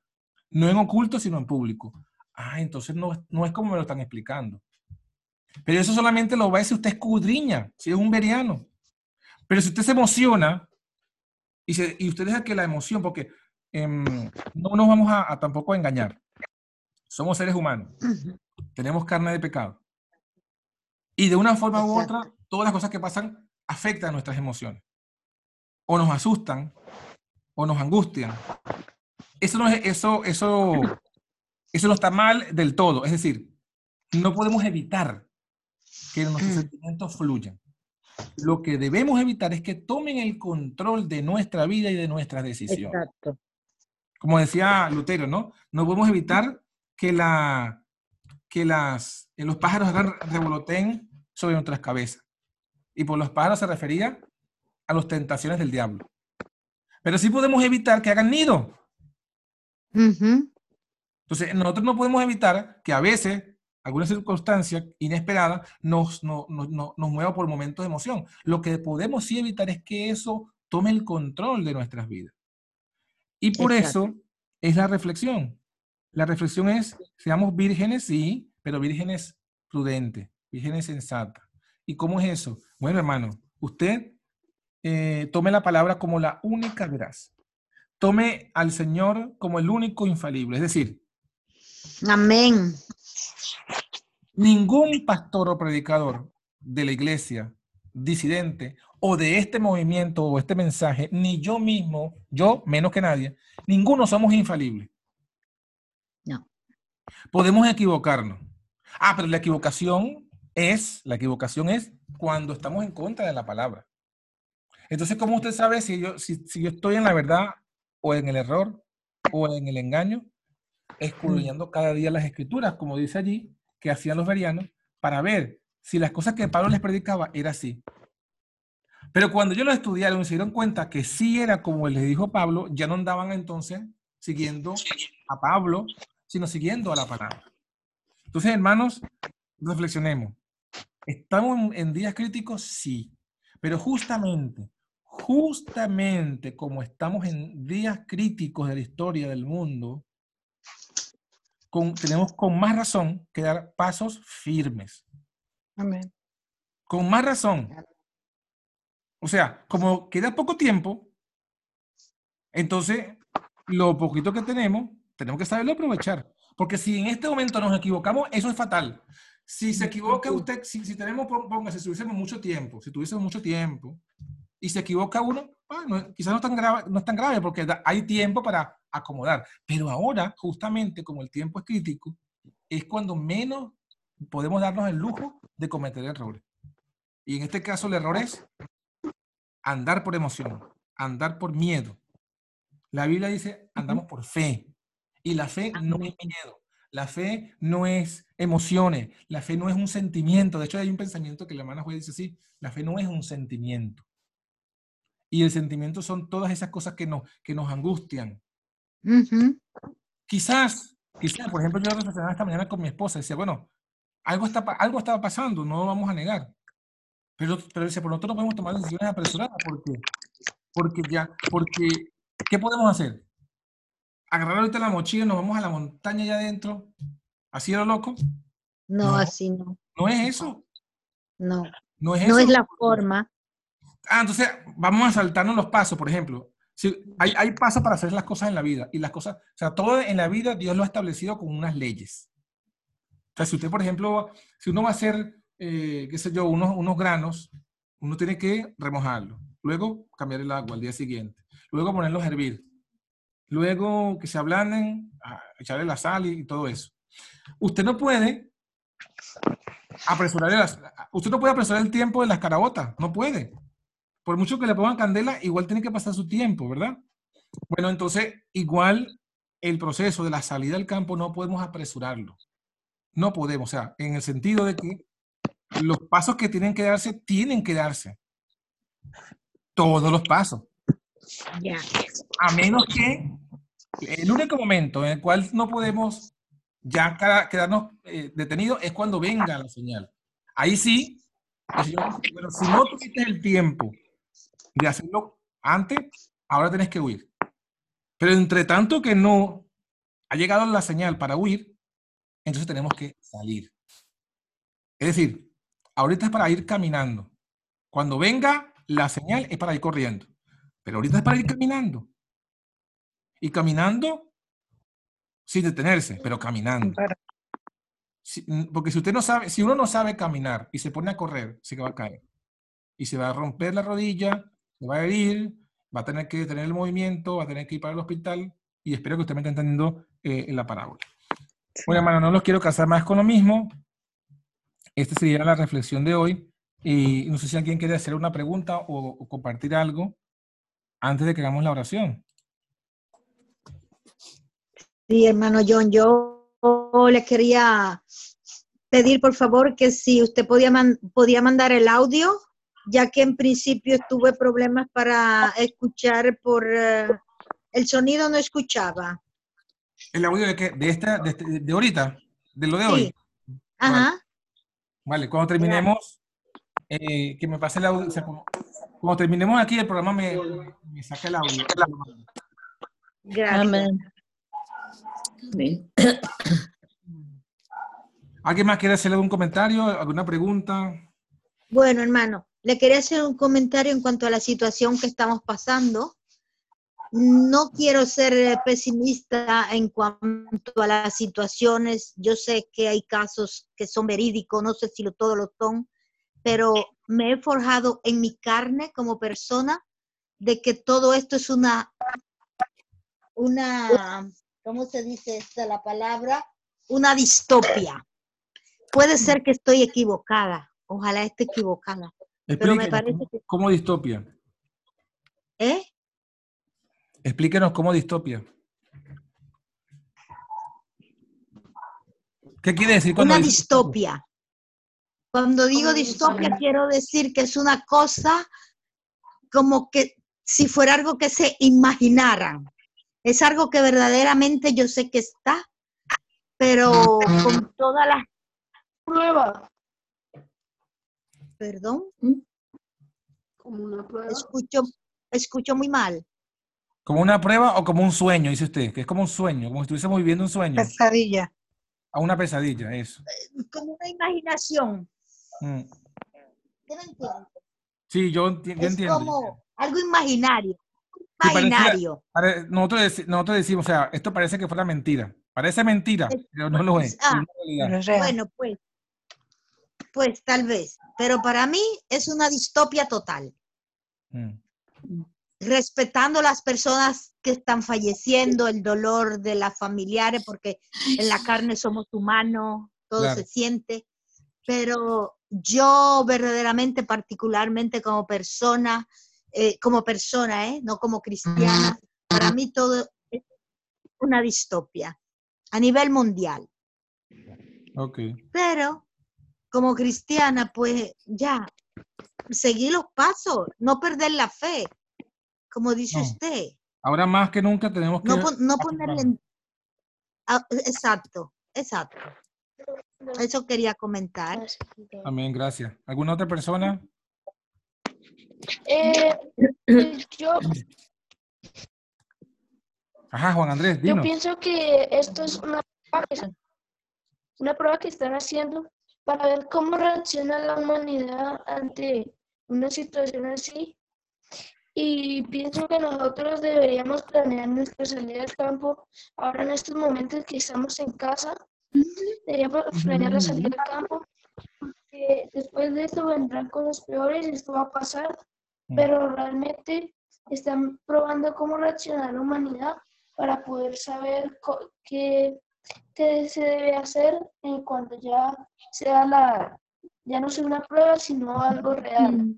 no en oculto, sino en público. Ah, entonces no, no es como me lo están explicando. Pero eso solamente lo va a decir usted escudriña, si es un veriano. Pero si usted se emociona y, se, y usted deja que la emoción, porque em, no nos vamos a, tampoco a engañar. Somos seres humanos. Tenemos carne de pecado. Y de una forma u otra, todas las cosas que pasan afectan nuestras emociones. O nos asustan, o nos angustian. Eso no es, eso, eso eso no está mal del todo. Es decir, no podemos evitar que nuestros mm. sentimientos fluyan. Lo que debemos evitar es que tomen el control de nuestra vida y de nuestras decisiones. Exacto. Como decía Lutero, ¿no? No podemos evitar que, la, que las, los pájaros revoloteen sobre nuestras cabezas. Y por los pájaros se refería a las tentaciones del diablo. Pero sí podemos evitar que hagan nido. Entonces, nosotros no podemos evitar que a veces alguna circunstancia inesperada nos, nos mueva por momentos de emoción. Lo que podemos sí evitar es que eso tome el control de nuestras vidas. Y por eso es la reflexión. La reflexión es, seamos vírgenes, sí, pero vírgenes prudentes, vírgenes sensatas. ¿Y cómo es eso? Bueno, hermano, usted eh, tome la palabra como la única veraz. Tome al Señor como el único infalible. Es decir, Amén. Ningún pastor o predicador de la iglesia disidente o de este movimiento o este mensaje, ni yo mismo, yo menos que nadie, ninguno somos infalibles. No. Podemos equivocarnos. Ah, pero la equivocación es, la equivocación es cuando estamos en contra de la palabra. Entonces, ¿cómo usted sabe si yo, si yo estoy en la verdad o en el error o en el engaño? escudriñando cada día las escrituras, como dice allí, que hacían los verianos, para ver si las cosas que Pablo les predicaba era así. Pero cuando ellos lo estudiaron y se dieron cuenta que sí era como les dijo Pablo, ya no andaban entonces siguiendo a Pablo, sino siguiendo a la palabra. Entonces, hermanos, reflexionemos. ¿Estamos en días críticos? Sí. Pero justamente, justamente como estamos en días críticos de la historia del mundo, tenemos con más razón que dar pasos firmes. Amén. Con más razón. O sea, como queda poco tiempo, entonces lo poquito que tenemos, tenemos que saberlo aprovechar. Porque si en este momento nos equivocamos, eso es fatal. Si se equivoca usted, si, si tenemos, póngase, si tuviésemos mucho tiempo, si tuviésemos mucho tiempo, y se equivoca uno, bueno, quizás no es tan grave, no es tan grave porque hay tiempo para acomodar. Pero ahora, justamente como el tiempo es crítico, es cuando menos podemos darnos el lujo de cometer errores. Y en este caso el error es andar por emoción, andar por miedo. La Biblia dice, andamos por fe. Y la fe no es miedo. La fe no es emociones. La fe no es un sentimiento. De hecho, hay un pensamiento que la hermana juez dice así. La fe no es un sentimiento. Y el sentimiento son todas esas cosas que nos, que nos angustian. Quizás, quizás, por ejemplo, yo reflexionaba esta mañana con mi esposa y decía, bueno, algo, está, algo estaba pasando, no lo vamos a negar. Pero, pero dice, por nosotros no podemos tomar decisiones apresuradas. ¿Por qué? Porque ya, porque, ¿qué podemos hacer? Agarrar ahorita la mochila, nos vamos a la montaña allá adentro, así lo loco. No, así no. No es eso. No. No es No eso. es la forma. Ah, entonces vamos a saltarnos los pasos, por ejemplo. Hay, hay pasos para hacer las cosas en la vida. Y las cosas, o sea, todo en la vida Dios lo ha establecido con unas leyes. O sea, si usted, por ejemplo, si uno va a hacer, eh, qué sé yo, unos, unos granos, uno tiene que remojarlo. Luego cambiar el agua al día siguiente. Luego ponerlos a hervir. Luego que se ablanden, echarle la sal y, y todo eso. Usted no puede apresurar el, usted no puede apresurar el tiempo de las carabotas. No puede por mucho que le pongan candela, igual tiene que pasar su tiempo, ¿verdad? Bueno, entonces, igual el proceso de la salida al campo no podemos apresurarlo. No podemos, o sea, en el sentido de que los pasos que tienen que darse, tienen que darse. Todos los pasos. Ya. A menos que el único momento en el cual no podemos ya quedarnos eh, detenidos es cuando venga la señal. Ahí sí, el Señor, pero si no tuviste el tiempo de hacerlo antes, ahora tienes que huir. Pero entre tanto que no ha llegado la señal para huir, entonces tenemos que salir. Es decir, ahorita es para ir caminando. Cuando venga la señal es para ir corriendo. Pero ahorita es para ir caminando. Y caminando sin detenerse, pero caminando. porque si usted no sabe, si uno no sabe caminar y se pone a correr, se va a caer. Y se va a romper la rodilla, va a herir, va a tener que detener el movimiento, va a tener que ir para el hospital y espero que usted me esté entendiendo eh, en la parábola. Bueno, hermano, no los quiero casar más con lo mismo. Esta sería la reflexión de hoy. Y no sé si alguien quiere hacer una pregunta o, o compartir algo antes de que hagamos la oración. Sí, hermano John, yo le quería pedir por favor que si usted podía, man podía mandar el audio ya que en principio tuve problemas para escuchar por uh, el sonido no escuchaba. ¿El audio de qué? ¿De esta, de, este, de ahorita? ¿De lo de sí. hoy? Ajá. Vale, vale. cuando terminemos, eh, que me pase el audio, o sea, como, cuando terminemos aquí el programa me, me saca el audio. Gracias. Amén. ¿Alguien más quiere hacer algún comentario, alguna pregunta? Bueno, hermano, le quería hacer un comentario en cuanto a la situación que estamos pasando. No quiero ser pesimista en cuanto a las situaciones. Yo sé que hay casos que son verídicos, no sé si lo, todos lo son, pero me he forjado en mi carne como persona de que todo esto es una, una, ¿cómo se dice esta la palabra? Una distopia. Puede ser que estoy equivocada, ojalá esté equivocada, pero me parece que... ¿Cómo distopia? ¿Eh? Explíquenos cómo distopia. ¿Qué quiere decir Una distopia. Cuando digo distopia quiero decir que es una cosa como que si fuera algo que se imaginaran. Es algo que verdaderamente yo sé que está, pero con todas las Prueba. Perdón, Como una prueba. escucho, escucho muy mal. ¿Como una prueba o como un sueño, dice usted? Que es como un sueño, como si estuviésemos viviendo un sueño. Pesadilla. A una pesadilla, eso. Como una imaginación. Mm. ¿Sí me entiende? Sí, yo, enti- yo Es entiendo. como algo imaginario. Imaginario. Pare- Nosotros, deci- nosotros decimos, o sea, esto parece que fuera mentira. Parece mentira, Es- pero no lo es. ah, es. Bueno, pues, pues tal vez. Pero para mí es una distopia total. Mm. respetando las personas que están falleciendo, el dolor de las familiares, porque en la carne somos humanos, todo Claro. se siente, pero yo verdaderamente, particularmente como persona, eh, como persona, ¿eh? no como cristiana, para mí todo es una distopia a nivel mundial. Ok. Pero como cristiana, pues ya, seguir los pasos, no perder la fe, como dice No. usted. Ahora más que nunca tenemos que... No, pon- no ponerle... en- Ah, exacto, exacto. Eso quería comentar. Amén, gracias. ¿Alguna otra persona? Eh, yo, Ajá, Juan Andrés, yo pienso que esto es una prueba que, una prueba que están haciendo para ver cómo reacciona la humanidad ante una situación así. Y pienso que nosotros deberíamos planear nuestra salida al campo ahora en estos momentos que estamos en casa. Deberíamos planear la salida al campo. porque después de esto vendrán cosas peores, esto va a pasar, Mm. pero realmente están probando cómo reaccionar la humanidad para poder saber qué, qué se debe hacer en cuando ya sea la, ya no sea una prueba, sino algo real.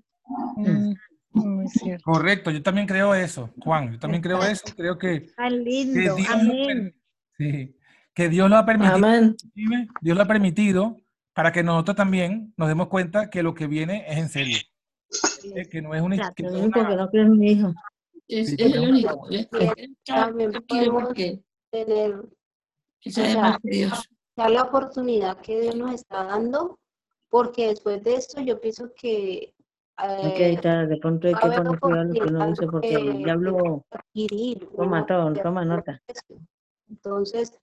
Mm, Muy cierto. Correcto, yo también creo eso, Juan. Yo también creo eso. Creo que, Tan que Dios, lo amén. per- sí, que Dios lo ha permitido. Amén. Dios lo ha permitido para que nosotros también nos demos cuenta que lo que viene es en serio. Eh, Que no es una... Exacto. que no Lo es único una- que no creo en mi hijo. Es, Sí, es pero- lo único. podemos tener que sabe o sea, que Dios. la oportunidad que Dios nos está dando, porque después de esto yo pienso que Hay que eh, evitar, de pronto hay que cuidado lo que uno dice porque el diablo adquirir toma todo, toma nota. Entonces,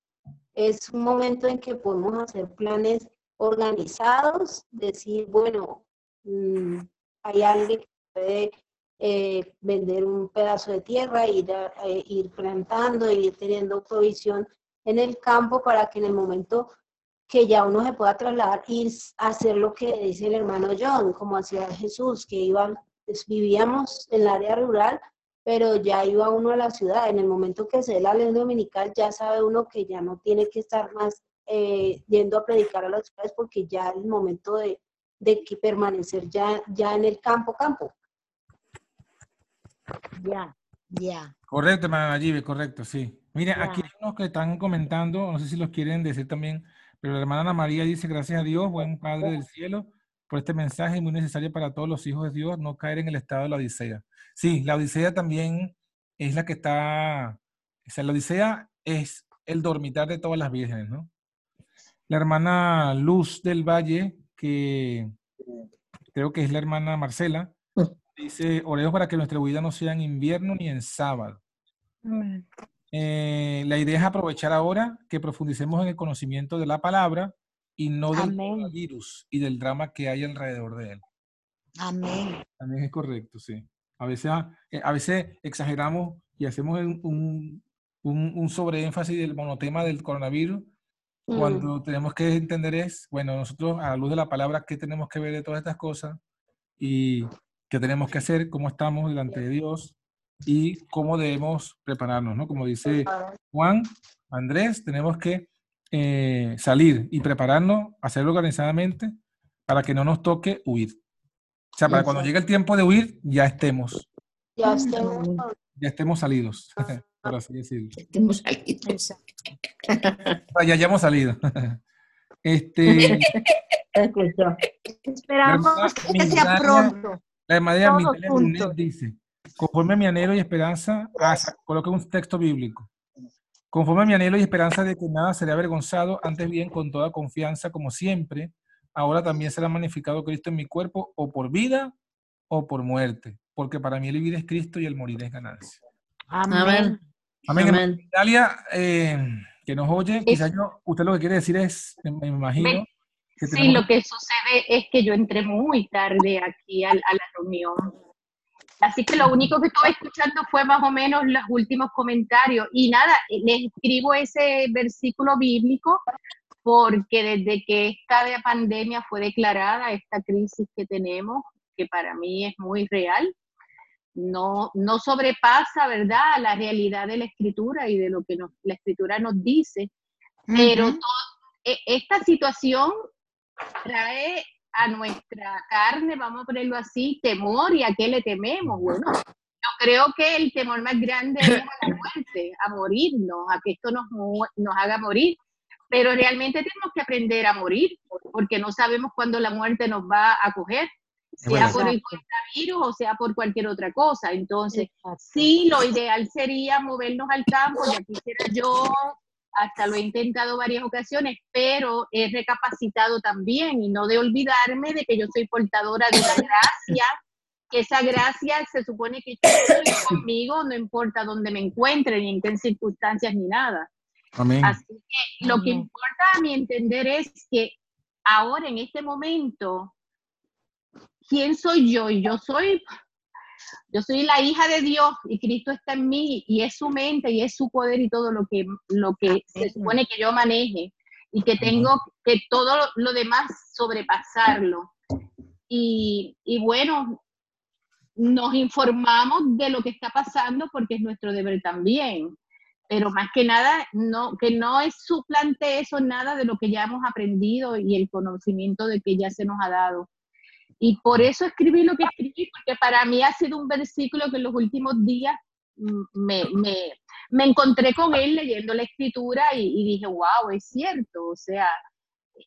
es un momento en que podemos hacer planes organizados, decir, bueno, mm, hay alguien que puede eh, vender un pedazo de tierra, ir, a- eh, ir plantando, ir teniendo provisión en el campo para que en el momento que ya uno se pueda trasladar, a hacer lo que dice el hermano John, como hacía Jesús, que iban, pues, vivíamos en el área rural, pero ya iba uno a la ciudad. En el momento que se dé la ley dominical, ya sabe uno que ya no tiene que estar más eh, yendo a predicar a las ciudades porque ya es el momento de, de que permanecer ya, ya en el campo, campo. Ya, ya. Correcto, Nayibe, correcto, sí. Mire, aquí hay unos que están comentando, no sé si los quieren decir también, pero la hermana Ana María dice, gracias a Dios, buen Padre del cielo, por este mensaje muy necesario para todos los hijos de Dios, no caer en el estado de la Odisea. Sí, la Odisea también es la que está, o sea, la Odisea es el dormitar de todas las vírgenes, ¿no? La hermana Luz del Valle, que creo que es la hermana Marcela, dice, oremos para que nuestra vida no sea en invierno ni en sábado. Amén. Eh, la idea es aprovechar ahora que profundicemos en el conocimiento de la palabra y no del Amén. coronavirus y del drama que hay alrededor de él. Amén. También es correcto, sí. A veces, ah, eh, a veces exageramos y hacemos un, un, un, un sobreénfasis del monotema del coronavirus Mm. cuando tenemos que entender es, bueno, nosotros a la luz de la palabra, ¿qué tenemos que ver de todas estas cosas? Y qué tenemos que hacer, cómo estamos delante de Dios y cómo debemos prepararnos, ¿no? Como dice Juan, Andrés, tenemos que eh, salir y prepararnos, hacerlo organizadamente para que no nos toque huir. O sea, para cuando llegue el tiempo de huir, ya estemos, Ya estemos ya estemos salidos, por así decirlo. Estemos sea, ya hayamos salido. Este. Esperamos que sea Migdalia- pronto. la juntos. Brunet dice, conforme a mi anhelo y esperanza, ah, coloca un texto bíblico. Conforme a mi anhelo y esperanza de que nada será avergonzado, antes bien con toda confianza, como siempre, ahora también será magnificado Cristo en mi cuerpo, o por vida o por muerte, porque para mí el vivir es Cristo y el morir es ganancia. Amén. Amén. Amén. Italia, eh, que nos oye, quizás yo, usted lo que quiere decir es, me, me imagino, Ven, Sí, lo que sucede es que yo entré muy tarde aquí al- a, la reunión. Así que lo único que estuve escuchando fue más o menos los últimos comentarios. Y nada, les escribo ese versículo bíblico porque desde que esta de- pandemia fue declarada, esta crisis que tenemos, que para mí es muy real, no, no sobrepasa, ¿verdad?, la realidad de la escritura y de lo que nos- la escritura nos dice. Pero Ujú. to- e- esta situación trae a nuestra carne, vamos a ponerlo así, temor y a qué le tememos. Bueno, yo creo que el temor más grande es a la muerte, a morirnos, a que esto nos, nos haga morir. Pero realmente tenemos que aprender a morir, porque no sabemos cuándo la muerte nos va a coger, sea Bueno. por el coronavirus o sea por cualquier otra cosa. Entonces, Exacto. Sí, lo ideal sería movernos al campo, ya quisiera yo, hasta lo he intentado varias ocasiones, pero he recapacitado también y no de olvidarme de que yo soy portadora de una gracia, que esa gracia se supone que está conmigo, no importa dónde me encuentre, ni en qué circunstancias, ni nada. Amén. Así que lo que importa a mi entender es que ahora, en este momento, ¿quién soy yo? Y yo soy, yo soy la hija de Dios y Cristo está en mí y es su mente y es su poder y todo lo que, lo que se supone que yo maneje y que tengo que todo lo, lo demás sobrepasarlo. Y, y bueno, nos informamos de lo que está pasando porque es nuestro deber también pero más que nada, no, que no es suplante eso nada de lo que ya hemos aprendido y el conocimiento de que ya se nos ha dado. Y por eso escribí lo que escribí, porque para mí ha sido un versículo que en los últimos días me, me, me encontré con él leyendo la escritura y, y dije, wow, es cierto, o sea,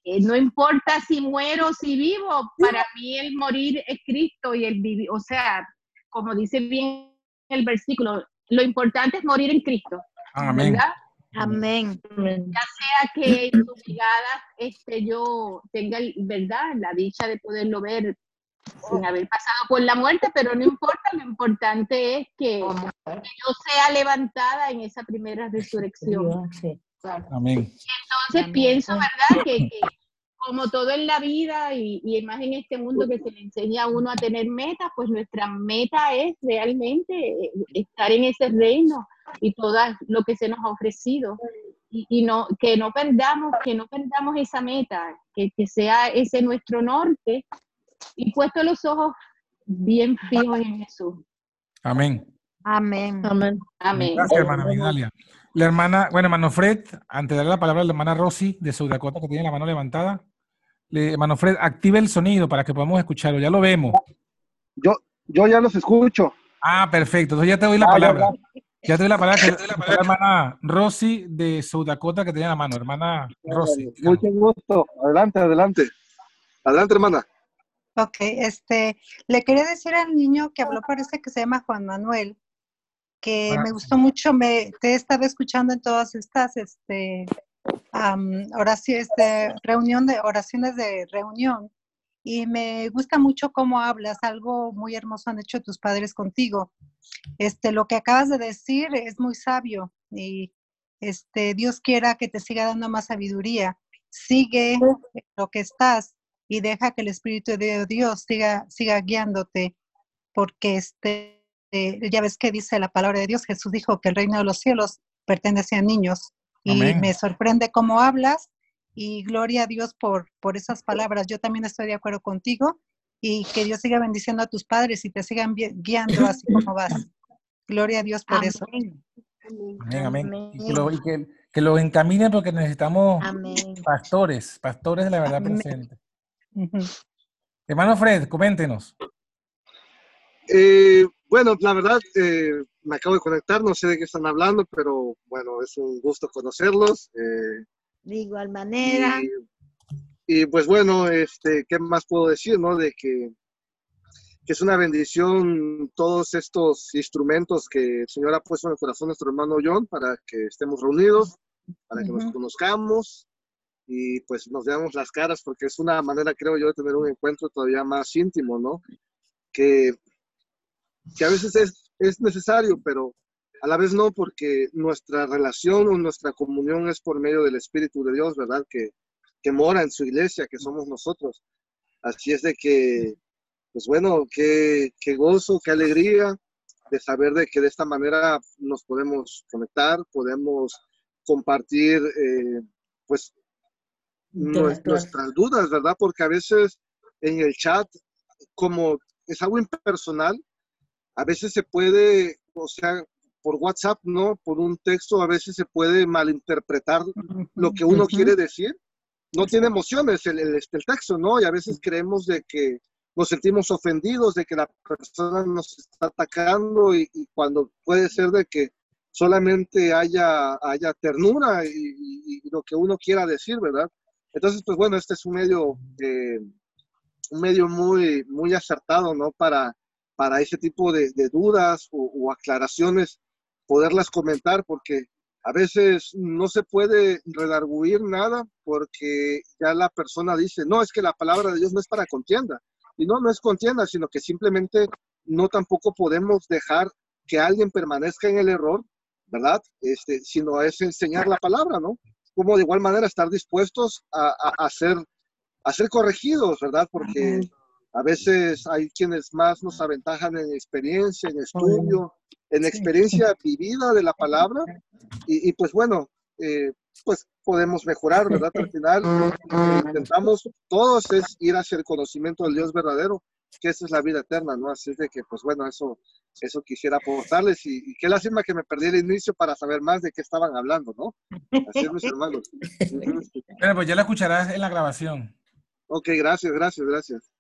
eh, no importa si muero o si vivo, para mí el morir es Cristo y el vivir, o sea, como dice bien el versículo, lo importante es morir en Cristo. Amén. ¿verdad? Amén. Amén. sea que en su llegada este, yo tenga, ¿verdad?, la dicha de poderlo ver sin haber pasado por la muerte, pero no importa, lo importante es que a ver. yo sea levantada en esa primera resurrección. Sí. Amén. Entonces Amén. pienso, ¿verdad?, que, que como todo en la vida y, y más en este mundo que se le enseña a uno a tener metas, pues nuestra meta es realmente eh, estar en ese reino y todo lo que se nos ha ofrecido. Y, y no, que no perdamos, que no perdamos esa meta, que, que sea ese nuestro norte y puesto los ojos bien fijos en Jesús. Amén. Amén. Amén. Amén. Gracias, hermana Migdalia. La hermana, bueno, hermano Fred, antes de darle la palabra a la hermana Rosy de South Dakota, que tiene la mano levantada, le, hermano Fred, active el sonido para que podamos escucharlo. Ya lo vemos. Yo, yo ya los escucho. Ah, perfecto. Entonces ya te doy la Ah, ya, palabra. Ya te doy la palabra. que- que la hermana Rosy de South Dakota, que tiene la mano. Hermana Rosy. Mucho gusto. Adelante, adelante. Adelante, hermana. Ok, este, le quería decir al niño que habló, parece que se llama Juan Manuel, que Ah, me gustó mucho, me, te he estado escuchando en todas estas, este, am, oraciones de reunión de oraciones de reunión y me gusta mucho cómo hablas, algo muy hermoso han hecho tus padres contigo. Este, lo que acabas de decir es muy sabio y este, Dios quiera que te siga dando más sabiduría. Sigue lo que estás y deja que el Espíritu de Dios siga, siga guiándote, porque este, eh, ya ves que dice la palabra de Dios, Jesús dijo que el reino de los cielos pertenece a niños. Y Amén. me sorprende cómo hablas y gloria a Dios por, por esas palabras. Yo también estoy de acuerdo contigo y que Dios siga bendiciendo a tus padres y te sigan gui- guiando así como vas. Gloria a Dios por eso. Amén. Amén, amén. Amén. Y que lo, y que, que lo encamine porque necesitamos Amén. pastores, pastores de la verdad Amén. Hermano Fred, coméntenos. Eh, bueno, la verdad, eh, me acabo de conectar, no sé de qué están hablando, pero bueno, es un gusto conocerlos. eh, De igual manera. y, y, pues bueno, este, ¿qué más puedo decir, no? De que que es una bendición todos estos instrumentos que el Señor ha puesto en el corazón de nuestro hermano John para que estemos reunidos, para que nos conozcamos y pues nos veamos las caras, porque es una manera, creo yo, de tener un encuentro todavía más íntimo, ¿no? Que, que a veces es, es necesario, pero a la vez no, porque nuestra relación o nuestra comunión es por medio del Espíritu de Dios, ¿verdad? Que, que mora en su iglesia, que somos nosotros. Así es de que, pues bueno, qué, qué gozo, qué alegría de saber de que de esta manera nos podemos conectar, podemos compartir, eh, pues. Nuestras dudas, ¿verdad? Porque a veces en el chat, como es algo impersonal, a veces se puede, o sea, por WhatsApp, ¿no? Por un texto, a veces se puede malinterpretar lo que uno quiere decir. No tiene emociones el, el, el texto, ¿no? Y a veces creemos de que nos sentimos ofendidos, de que la persona nos está atacando y, y cuando puede ser de que solamente haya, haya ternura y, y- y lo que uno quiera decir, ¿verdad? Entonces, pues bueno, este es un medio, eh, un medio muy, muy acertado, ¿no? Para, para ese tipo de, dudas o, o aclaraciones, poderlas comentar, porque a veces no se puede redarguir nada porque ya la persona dice, no, es que la palabra de Dios no es para contienda. Y no, no es contienda, sino que simplemente no tampoco podemos dejar que alguien permanezca en el error, ¿verdad? Este, sino es enseñar la palabra, ¿no? Como de igual manera estar dispuestos a, a, a ser, a ser corregidos, ¿verdad? Porque a veces hay quienes más nos aventajan en experiencia, en estudio, en experiencia vivida de la palabra. Y, y pues bueno, eh, pues podemos mejorar, ¿verdad? Al final eh, intentamos todos es ir hacia el conocimiento del Dios verdadero, que esa es la vida eterna, ¿no? Así es de que, pues bueno, eso, eso quisiera aportarles y, y qué lástima que me perdí el inicio para saber más de qué estaban hablando, ¿no? Así es, mis hermanos. Ujú. Bueno, pues ya la escucharás en la grabación. Ok, gracias, gracias, gracias.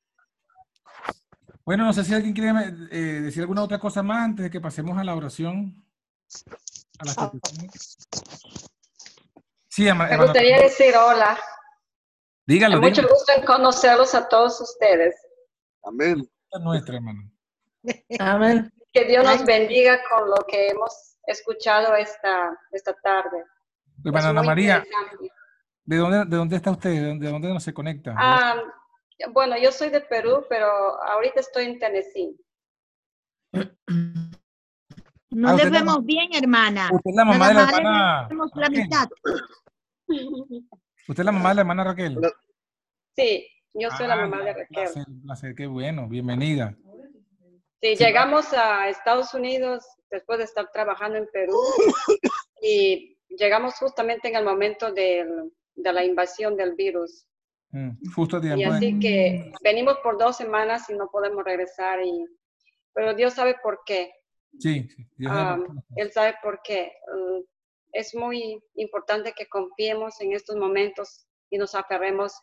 Bueno, no sé si alguien quiere eh, decir alguna otra cosa más antes de que pasemos a la oración. A la petición. Sí, Me hermano. gustaría decir hola. Dígalo, Mucho dígalo. gusto en conocerlos a todos ustedes. Amén. Es nuestra, hermano. Amén. Que Dios nos bendiga con lo que hemos escuchado esta, esta tarde. Hermana Es Ana María. ¿de dónde, ¿de dónde está usted? ¿De dónde, de dónde nos se conecta? Ah, bueno, yo soy de Perú, pero ahorita estoy en Tennessee. No Ah, le usted la- vemos bien, hermana. Usted es la mamá de la hermana vemos la Raquel. mitad. Usted es la mamá de la hermana Raquel. Sí, yo soy la Ah, mamá de Raquel. placer, un placer, qué bueno, bienvenida. Sí, Sí. llegamos a Estados Unidos después de estar trabajando en Perú y llegamos justamente en el momento del- de la invasión del virus. Mm, Justo a Y tiempo. ¿eh? así que venimos por dos semanas y no podemos regresar. Y, pero Dios sabe por qué. Sí, sí, Dios Ah, sabe. él sabe por qué. Es muy importante que confiemos en estos momentos y nos aferremos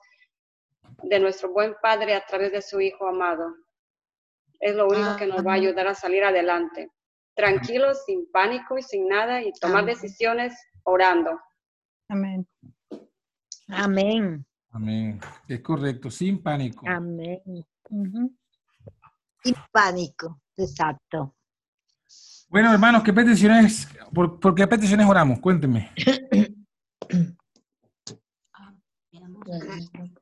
de nuestro buen Padre a través de su Hijo amado. Es lo único que nos va a ayudar a salir adelante. Tranquilos, sin pánico y sin nada y tomar Amén. decisiones orando. Amén. Amén. Amén. Es correcto, sin pánico. Amén. Ujú. Sin pánico. Exacto. Bueno, hermanos, ¿qué peticiones, por, por qué peticiones oramos? Cuéntenme.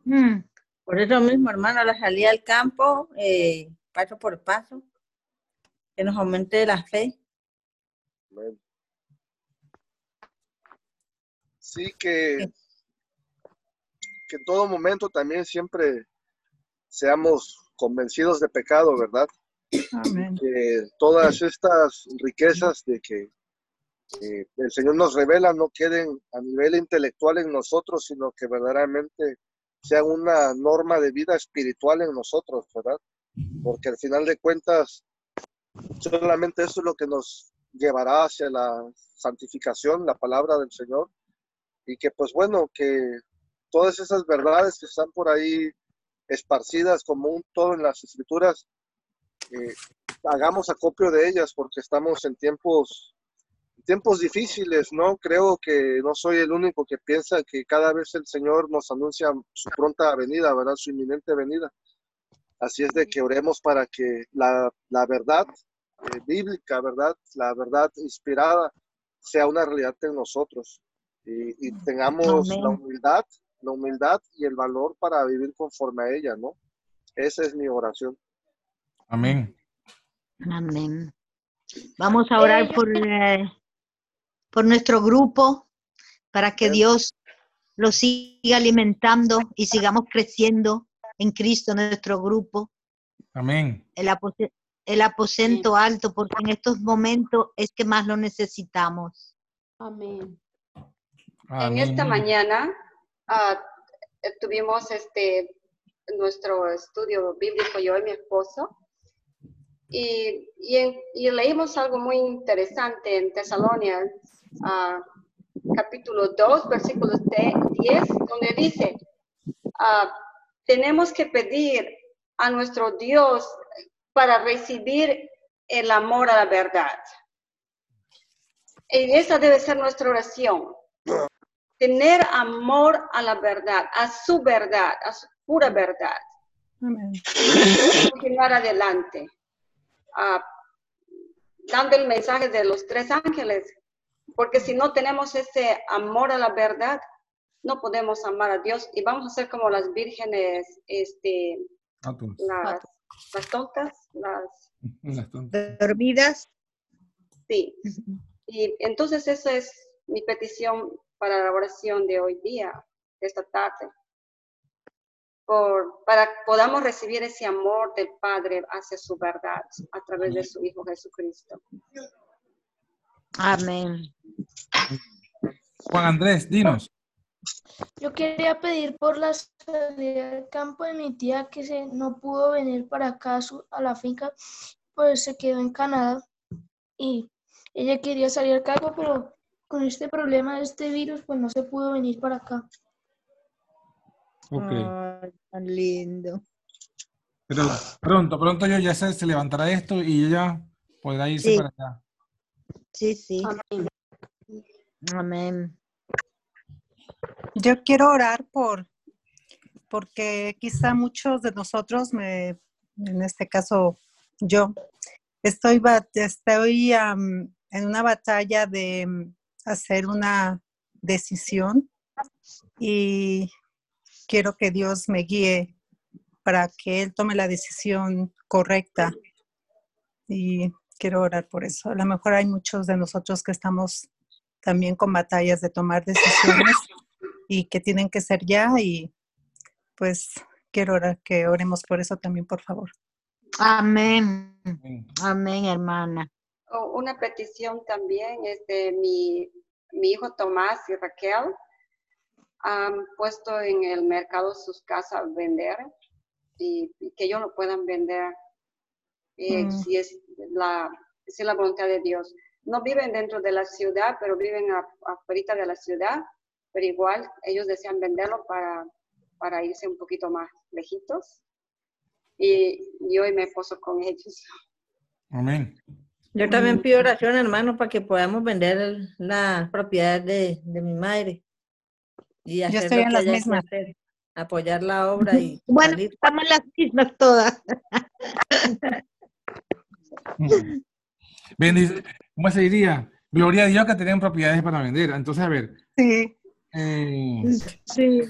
Mm. Por eso mismo, hermano, la salida al campo, eh, paso por paso, que nos aumente la fe. Sí, que, que en todo momento también siempre seamos convencidos de pecado, ¿verdad? Amén. Que todas estas riquezas de que eh, el Señor nos revela no queden a nivel intelectual en nosotros, sino que verdaderamente sean una norma de vida espiritual en nosotros, ¿verdad? Porque al final de cuentas, solamente eso es lo que nos llevará hacia la santificación, la palabra del Señor. Y que pues bueno, que todas esas verdades que están por ahí esparcidas como un todo en las escrituras, eh, hagamos acopio de ellas porque estamos en tiempos tiempos difíciles, ¿no? Creo que no soy el único que piensa que cada vez el Señor nos anuncia su pronta venida, ¿verdad? Su inminente venida. Así es de que oremos para que la, la verdad eh, bíblica, ¿verdad? La verdad inspirada sea una realidad en nosotros y, y tengamos Amén. la humildad, la humildad y el valor para vivir conforme a ella, ¿no? Esa es mi oración. Amén. Amén. Vamos a orar Eh, por, eh, por nuestro grupo, para que. Dios lo siga alimentando y sigamos creciendo en Cristo, nuestro grupo, Amén. el, apose- el aposento alto, porque en estos momentos es que más lo necesitamos. Amén. En esta mañana ah, tuvimos este nuestro estudio bíblico, yo y mi esposo, y, y, leímos algo muy interesante en Tesalonias, ah, capítulo 2, versículo te- 10, donde dice, ah, tenemos que pedir a nuestro Dios para recibir el amor a la verdad. Y esa debe ser nuestra oración tener amor a la verdad, a su verdad, a su pura verdad. Amén. Y continuar adelante, ah, dando el mensaje de los tres ángeles, porque si no tenemos ese amor a la verdad, no podemos amar a Dios y vamos a ser como las vírgenes, este, las, las tontas, las, Las tontas. Dormidas. sí. Y entonces esa es mi petición para la oración de hoy día, de esta tarde. Por, para que podamos recibir ese amor del Padre hacia su verdad a través de su Hijo Jesucristo. Amén. Juan Andrés, dinos. Yo quería pedir por la salida del campo de mi tía que se no pudo venir para acá a, su- a la finca, pues se quedó en Canadá y ella quería salir al campo, pero con este problema de este virus, pues no se pudo venir para acá. Ok. Ay, tan lindo. Pero pronto, pronto yo ya se, se levantará esto y ella podrá irse Sí. para allá. Sí, sí. Amén. Amén. Yo quiero orar por, porque quizá muchos de nosotros, me, en este caso yo, estoy, estoy am, en una batalla de mm, hacer una decisión y quiero que Dios me guíe para que Él tome la decisión correcta. Y quiero orar por eso. A lo mejor hay muchos de nosotros que estamos también con batallas de tomar decisiones y que tienen que ser ya y pues quiero orar que oremos por eso también, por favor. Amén. Amén. Hermana. O Una petición también es de mi, mi hijo Tomás y Raquel. Han puesto en el mercado sus casas a vender y, y que ellos lo puedan vender eh, Mm. si, es la, si es la voluntad de Dios. No viven dentro de la ciudad, pero viven a- afuera de la ciudad, pero igual ellos desean venderlo para, para irse un poquito más lejitos. Y yo y mi esposo con ellos. Amén. Yo también pido oración, hermano, para que podamos vender la propiedad de, de mi madre. Y hacer estoy lo en que las mismas. hacer, apoyar la obra y Bueno, salir. estamos en las mismas todas. Bendice- ¿Cómo se diría? Gloria a Dios que tienen propiedades para vender. Entonces, a ver. Sí, eh, Sí.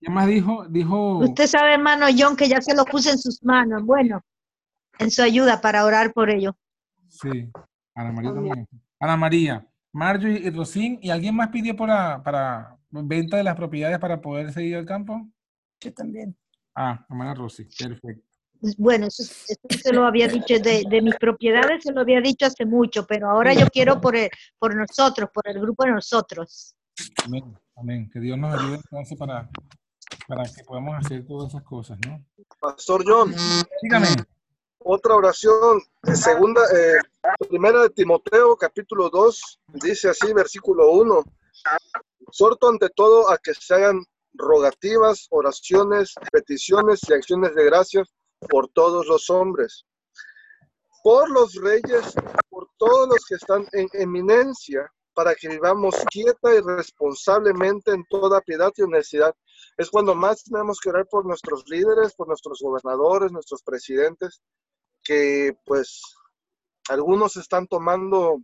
¿Qué más dijo? Dijo. Usted sabe, hermano John, que ya se lo puse en sus manos. Bueno, en su ayuda para orar por ello. Sí. Ana María también. Ana María, Marjorie y Rosín. ¿Y alguien más pidió para, para venta de las propiedades para poder seguir al campo? yo también. Ah, hermana Rosy. Perfecto. Bueno, eso, eso se lo había dicho de, de mis propiedades, se lo había dicho hace mucho, pero ahora yo quiero por, el- por nosotros, por el grupo de nosotros. Amén. Amén. Que Dios nos ayude entonces para, para que podamos hacer todas esas cosas, ¿no? Pastor John, Dígame. otra oración, segunda, eh, primera de Timoteo, capítulo 2, dice así, versículo 1. Exhorto ante todo a que se hagan rogativas, oraciones, peticiones y acciones de gracias por todos los hombres, por los reyes, por todos los que están en eminencia, para que vivamos quieta y responsablemente en toda piedad y honestidad. Es cuando más tenemos que orar por nuestros líderes, por nuestros gobernadores, nuestros presidentes, que pues algunos están tomando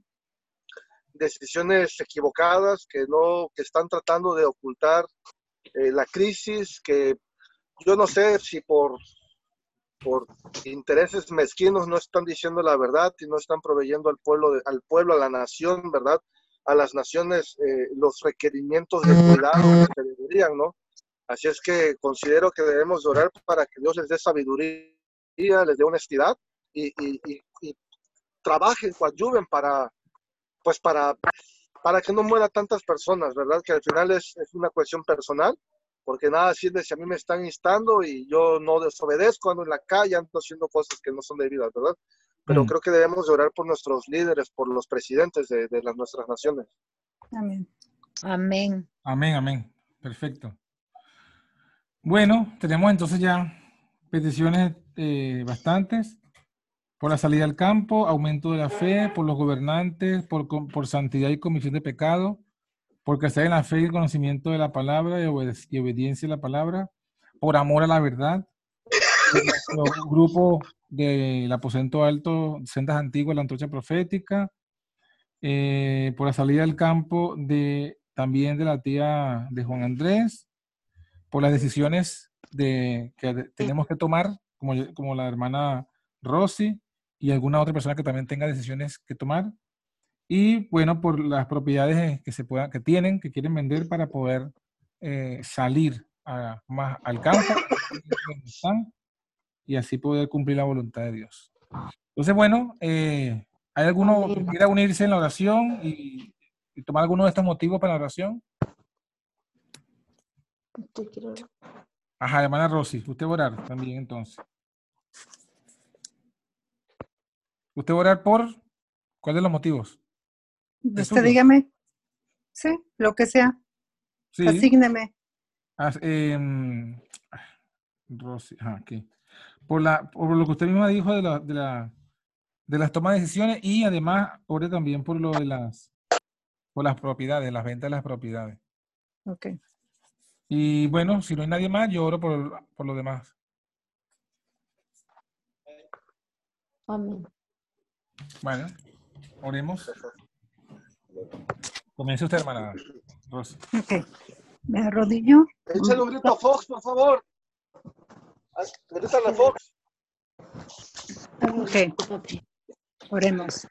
decisiones equivocadas, que no, que están tratando de ocultar eh, la crisis, que yo no sé si por, por intereses mezquinos no están diciendo la verdad y no están proveyendo al pueblo, al pueblo, a la nación, ¿verdad? A las naciones eh, los requerimientos de cuidado que deberían, ¿no? Así es que considero que debemos de orar para que Dios les dé sabiduría, les dé honestidad y, y, y, y trabajen, coadyuven para, pues para, para que no mueran tantas personas, ¿verdad? Que al final es, es una cuestión personal, porque nada sirve si a mí me están instando y yo no desobedezco, ando en la calle, ando haciendo cosas que no son debidas, ¿verdad? Pero Mm. creo que debemos de orar por nuestros líderes, por los presidentes de, de las, nuestras naciones. Amén. Amén. Amén, amén. Perfecto. Bueno, tenemos entonces ya peticiones eh, bastantes por la salida al campo, aumento de la fe, por los gobernantes, por, por santidad y comisión de pecado, por crecer en la fe y el conocimiento de la palabra y, obediencia a la palabra, por amor a la verdad, nuestro grupo del aposento alto, sendas antiguas, la antorcha profética, eh, por la salida al campo de también de la tía de Juan Andrés, por las decisiones de, que de- tenemos que tomar, como, como la hermana Rosy y alguna otra persona que también tenga decisiones que tomar. Y bueno, por las propiedades que se puedan, que tienen, que quieren vender para poder eh, salir a- más al campo y así poder cumplir la voluntad de Dios. Entonces, bueno, eh, ¿hay alguno que quiera unirse en la oración y, y tomar alguno de estos motivos para la oración? Ajá, hermana Rosy, usted va a orar también entonces. ¿Usted va a orar por cuál de los motivos? Usted dígame. Sí, lo que sea. Sí. Asígneme. Ah, em, Rosy, aquí. Por, la, por lo que usted misma dijo de, la, de, la, de las tomas de decisiones y además ore también por lo de las, por las propiedades, las ventas de las propiedades. Ok. Y bueno, si no hay nadie más, yo oro por, por lo demás. Amén. Bueno, oremos. Comience usted, hermana Rosy. Ok. Me arrodillo. Échale un grito a Fox, por favor. Grítale a Fox. Ok. Oremos.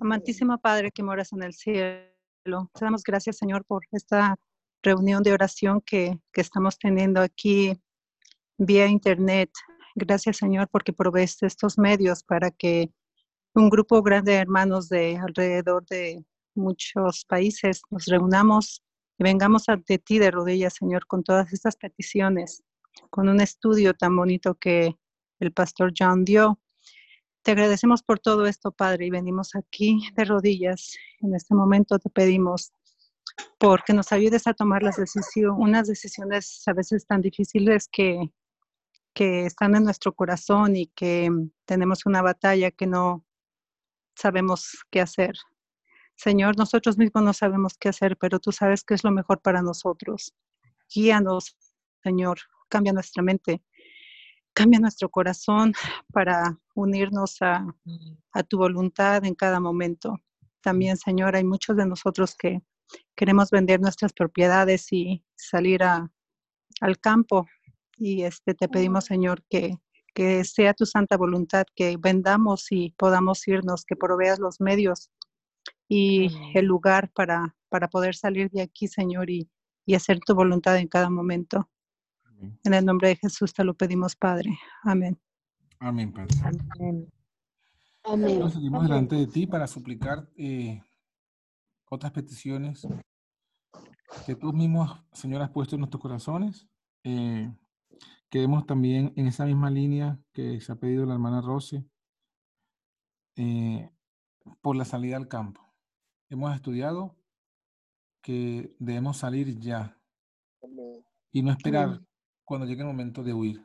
Amantísimo Padre que moras en el cielo, te damos gracias, Señor, por esta reunión de oración que, que estamos teniendo aquí vía internet. Gracias, Señor, porque proveeste estos medios para que un grupo grande de hermanos de alrededor de muchos países nos reunamos y vengamos ante ti de rodillas, Señor, con todas estas peticiones, con un estudio tan bonito que el pastor John dio. Te agradecemos por todo esto, Padre, y venimos aquí de rodillas. En este momento te pedimos porque nos ayudes a tomar las decisiones, unas decisiones a veces tan difíciles que, que están en nuestro corazón y que tenemos una batalla que no sabemos qué hacer. Señor, nosotros mismos no sabemos qué hacer, pero tú sabes qué es lo mejor para nosotros. Guíanos, Señor, cambia nuestra mente, cambia nuestro corazón para unirnos a, a tu voluntad en cada momento. También, Señor, hay muchos de nosotros que queremos vender nuestras propiedades y salir al campo. Y este, te pedimos, Señor, que, que sea tu santa voluntad, que vendamos y podamos irnos, que proveas los medios y el lugar para, para poder salir de aquí, Señor, y, y hacer tu voluntad en cada momento. En el nombre de Jesús te lo pedimos, Padre. Amén. Amén, Padre. Amén. Amén. Nos seguimos delante de ti para suplicar eh, otras peticiones que tú mismo, Señor, has puesto en nuestros corazones. Eh, queremos también en esa misma línea que se ha pedido la hermana Rosy eh, por la salida al campo. Hemos estudiado que debemos salir ya y no esperar cuando llegue el momento de huir.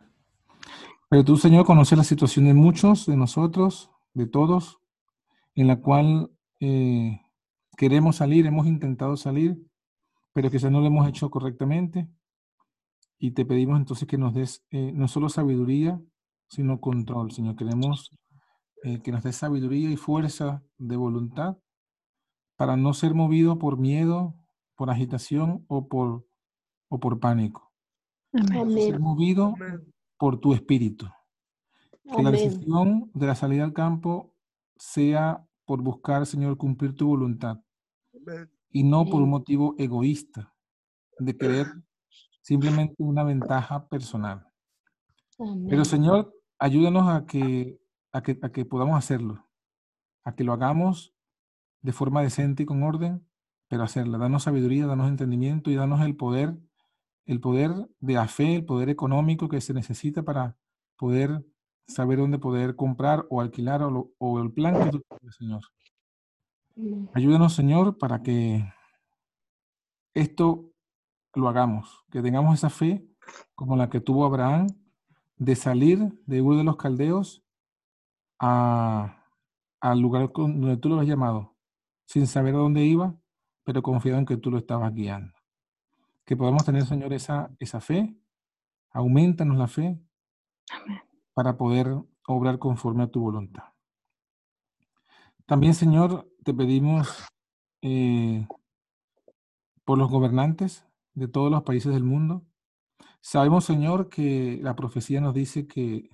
Pero tú, Señor, conoces la situación de muchos de nosotros, de todos, en la cual eh, queremos salir, hemos intentado salir, pero quizás no lo hemos hecho correctamente. Y te pedimos entonces que nos des eh, no solo sabiduría, sino control, Señor. Queremos eh, que nos des sabiduría y fuerza de voluntad para no ser movido por miedo, por agitación o por, o por pánico. Ser Amén. movido por tu espíritu. Que la decisión de la salida al campo sea por buscar, Señor, cumplir tu voluntad y no por un motivo egoísta de querer simplemente una ventaja personal. Pero. Señor, ayúdanos a que, a que, a que podamos hacerlo, a que lo hagamos de forma decente y con orden, pero hacerlo. Danos sabiduría, danos entendimiento y danos el poder, el poder de la fe, el poder económico que se necesita para poder saber dónde poder comprar o alquilar o, lo- o el plan que tú tienes, Señor. Ayúdanos, Señor, para que esto lo hagamos, que tengamos esa fe como la que tuvo Abraham de salir de Ur de los Caldeos a, al lugar donde tú lo has llamado, sin saber a dónde iba, pero confiado en que tú lo estabas guiando. Que podamos tener, Señor, esa, esa fe, aumentanos la fe para poder obrar conforme a tu voluntad. También, Señor, te pedimos eh, por los gobernantes de todos los países del mundo. Sabemos, Señor, que la profecía nos dice que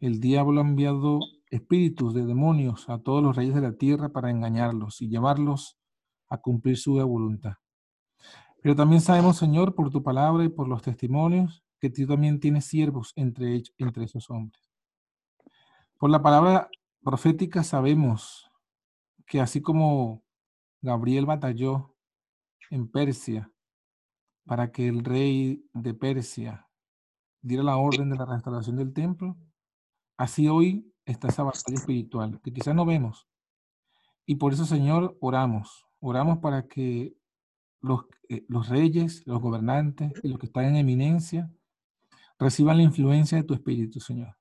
el diablo ha enviado espíritus de demonios a todos los reyes de la tierra para engañarlos y llevarlos a cumplir su voluntad. Pero también sabemos, Señor, por tu palabra y por los testimonios, que tú también tienes siervos entre, entre esos hombres. Por la palabra profética sabemos que así como Gabriel batalló en Persia para que el rey de Persia diera la orden de la restauración del templo, así hoy está esa batalla espiritual que quizás no vemos. Y por eso, Señor, oramos. Oramos para que los, eh, los reyes, los gobernantes y los que están en eminencia reciban la influencia de tu espíritu, Señor.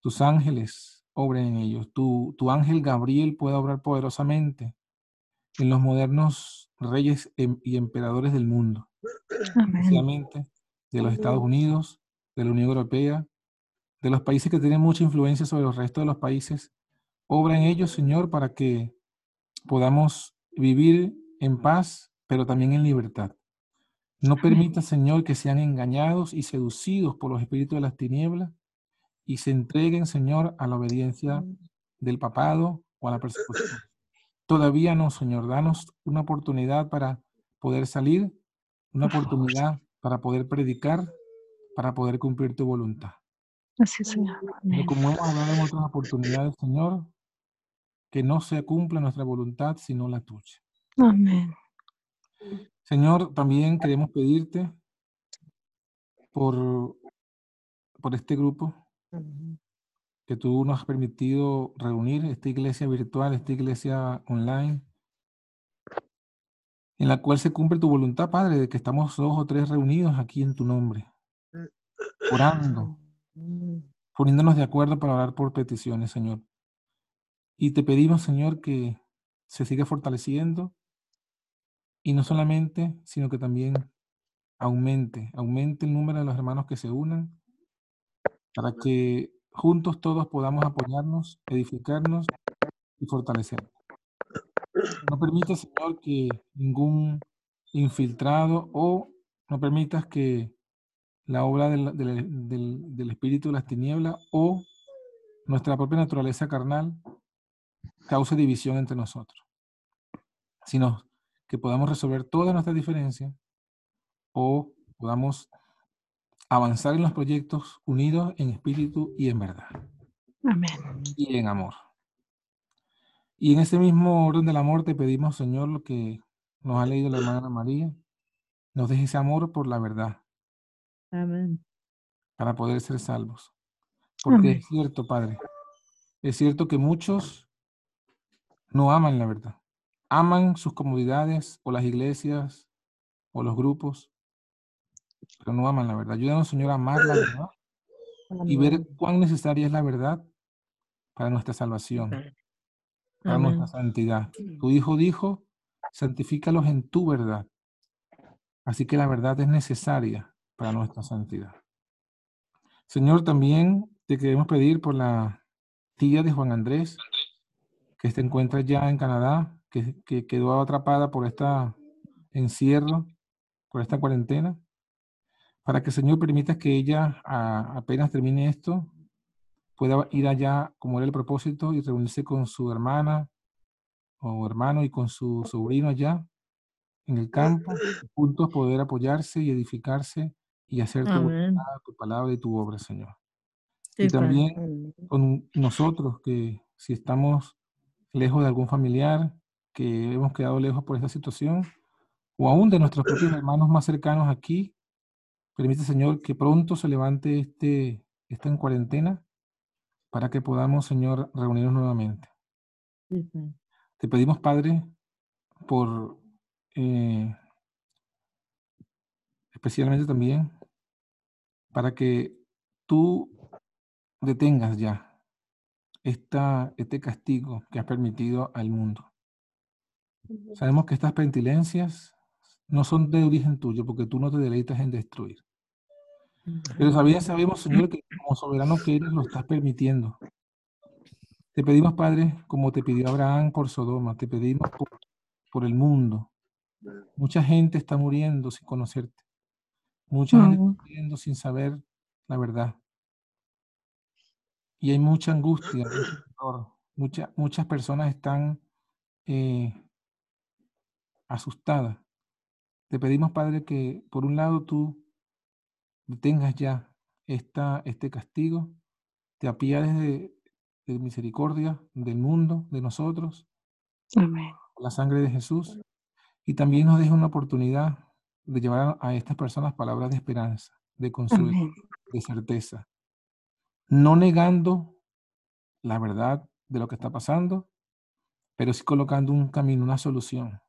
Tus ángeles obren en ellos. Tu, tu ángel Gabriel pueda obrar poderosamente en los modernos reyes em- y emperadores del mundo, de los Estados Unidos, de la Unión Europea, de los países que tienen mucha influencia sobre los restos de los países. Obra en ellos, Señor, para que podamos vivir en paz, pero también en libertad. No permita, Señor, que sean engañados y seducidos por los espíritus de las tinieblas y se entreguen, Señor, a la obediencia del papado o a la persecución. Todavía no, Señor. Danos una oportunidad para poder salir, una oportunidad para poder predicar, para poder cumplir tu voluntad. Así, Señor. Pero Amén. como hemos hablado en otras oportunidades, Señor, que no se cumpla nuestra voluntad, sino la tuya. Amén. Señor, también queremos pedirte por, por este grupo que tú nos has permitido reunir, esta iglesia virtual, esta iglesia online, en la cual se cumple tu voluntad, Padre, de que estamos dos o tres reunidos aquí en tu nombre, orando, poniéndonos de acuerdo para orar por peticiones, Señor. Y te pedimos, Señor, que se siga fortaleciendo y no solamente, sino que también aumente, aumente el número de los hermanos que se unan para que juntos todos podamos apoyarnos, edificarnos y fortalecernos. No permitas, Señor, que ningún infiltrado o no permitas que la obra del, del- del- del espíritu de las tinieblas o nuestra propia naturaleza carnal cause división entre nosotros, sino que podamos resolver todas nuestras diferencias o podamos avanzar en los proyectos unidos en espíritu y en verdad Amén. y en amor. Y en ese mismo orden del amor te pedimos, Señor, lo que nos ha leído la hermana María, nos deje ese amor por la verdad Amén. para poder ser salvos. Porque Amén. es cierto, Padre, es cierto que muchos no aman la verdad. Aman sus comodidades o las iglesias o los grupos, pero no aman la verdad. Ayúdanos, Señor, a amar la verdad y ver cuán necesaria es la verdad para nuestra salvación, Amén. nuestra Amén. santidad. Tu Hijo dijo, santifícalos en tu verdad. Así que la verdad es necesaria para nuestra santidad. Señor, también te queremos pedir por la tía de Juan Andrés, que se encuentra ya en Canadá, que, que quedó atrapada por este encierro, por esta cuarentena, para que Señor permitas que ella a- apenas termine esto, pueda ir allá como era el propósito y reunirse con su hermana o hermano y con su sobrino allá en el campo, juntos poder apoyarse y edificarse y hacer tu voluntad, tu palabra y tu obra, Señor. Sí, Y también con nosotros, que si estamos lejos de algún familiar, que hemos quedado lejos por esta situación, o aún de nuestros propios hermanos más cercanos aquí, permite, Señor, que pronto se levante este, esta en cuarentena para que podamos, Señor, reunirnos nuevamente. Te pedimos, Padre, por eh, especialmente también para que tú detengas ya esta, este castigo que has permitido al mundo. Sabemos que estas pentilencias no son de origen tuyo, porque tú no te deleitas en destruir. Pero también sabemos, Señor, que como soberano que eres, lo estás permitiendo. Te pedimos, Padre, como te pidió Abraham por Sodoma, te pedimos por, por el mundo. Mucha gente está muriendo sin conocerte. Mucha gente está muriendo sin saber la verdad. Y hay mucha angustia. Mucha- muchas personas están eh, asustadas. Te pedimos, Padre, que por un lado tú detengas ya esta, este castigo, te apiades de, de misericordia del mundo, de nosotros, Amén. la sangre de Jesús, y también nos deja una oportunidad de llevar a, a estas personas palabras de esperanza, de consuelo, Amén. de certeza, no negando la verdad de lo que está pasando, pero sí colocando un camino, una solución,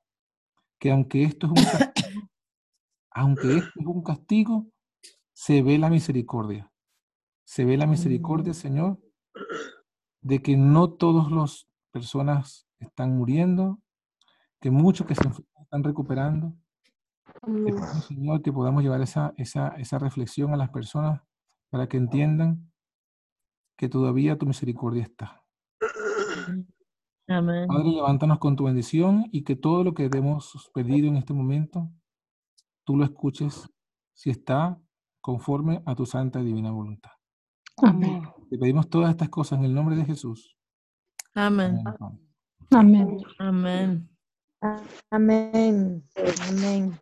que aunque esto es un castigo, aunque esto es un castigo, se ve la misericordia. Se ve la misericordia, Señor, de que no todas las personas están muriendo, que muchos que se están recuperando. Señor, que podamos llevar esa, esa, esa reflexión a las personas para que entiendan que todavía tu misericordia está. Amén. Padre, levántanos con tu bendición y que todo lo que hemos pedido en este momento, tú lo escuches si está conforme a tu santa y divina voluntad. Amén. Te pedimos todas estas cosas en el nombre de Jesús. Amén. Amén. Amén. Amén. Amén.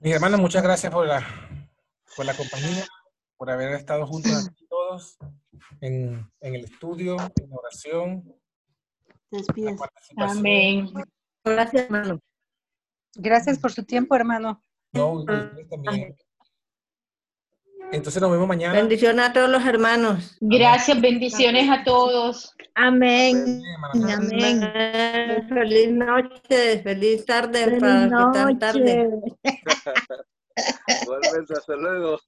Mis hermanos, muchas gracias por la, por la compañía, por haber estado juntos aquí todos en, en el estudio, en la oración. Participación. Amén. Gracias, hermano. Gracias por su tiempo, hermano. No, ustedes también. Entonces nos vemos mañana. Bendiciones a todos los hermanos. Gracias, bendiciones a todos. Amén. Amén. Amén. Feliz noche, feliz tarde Feliz para que están tarde. noche. Igualmente, hasta luego.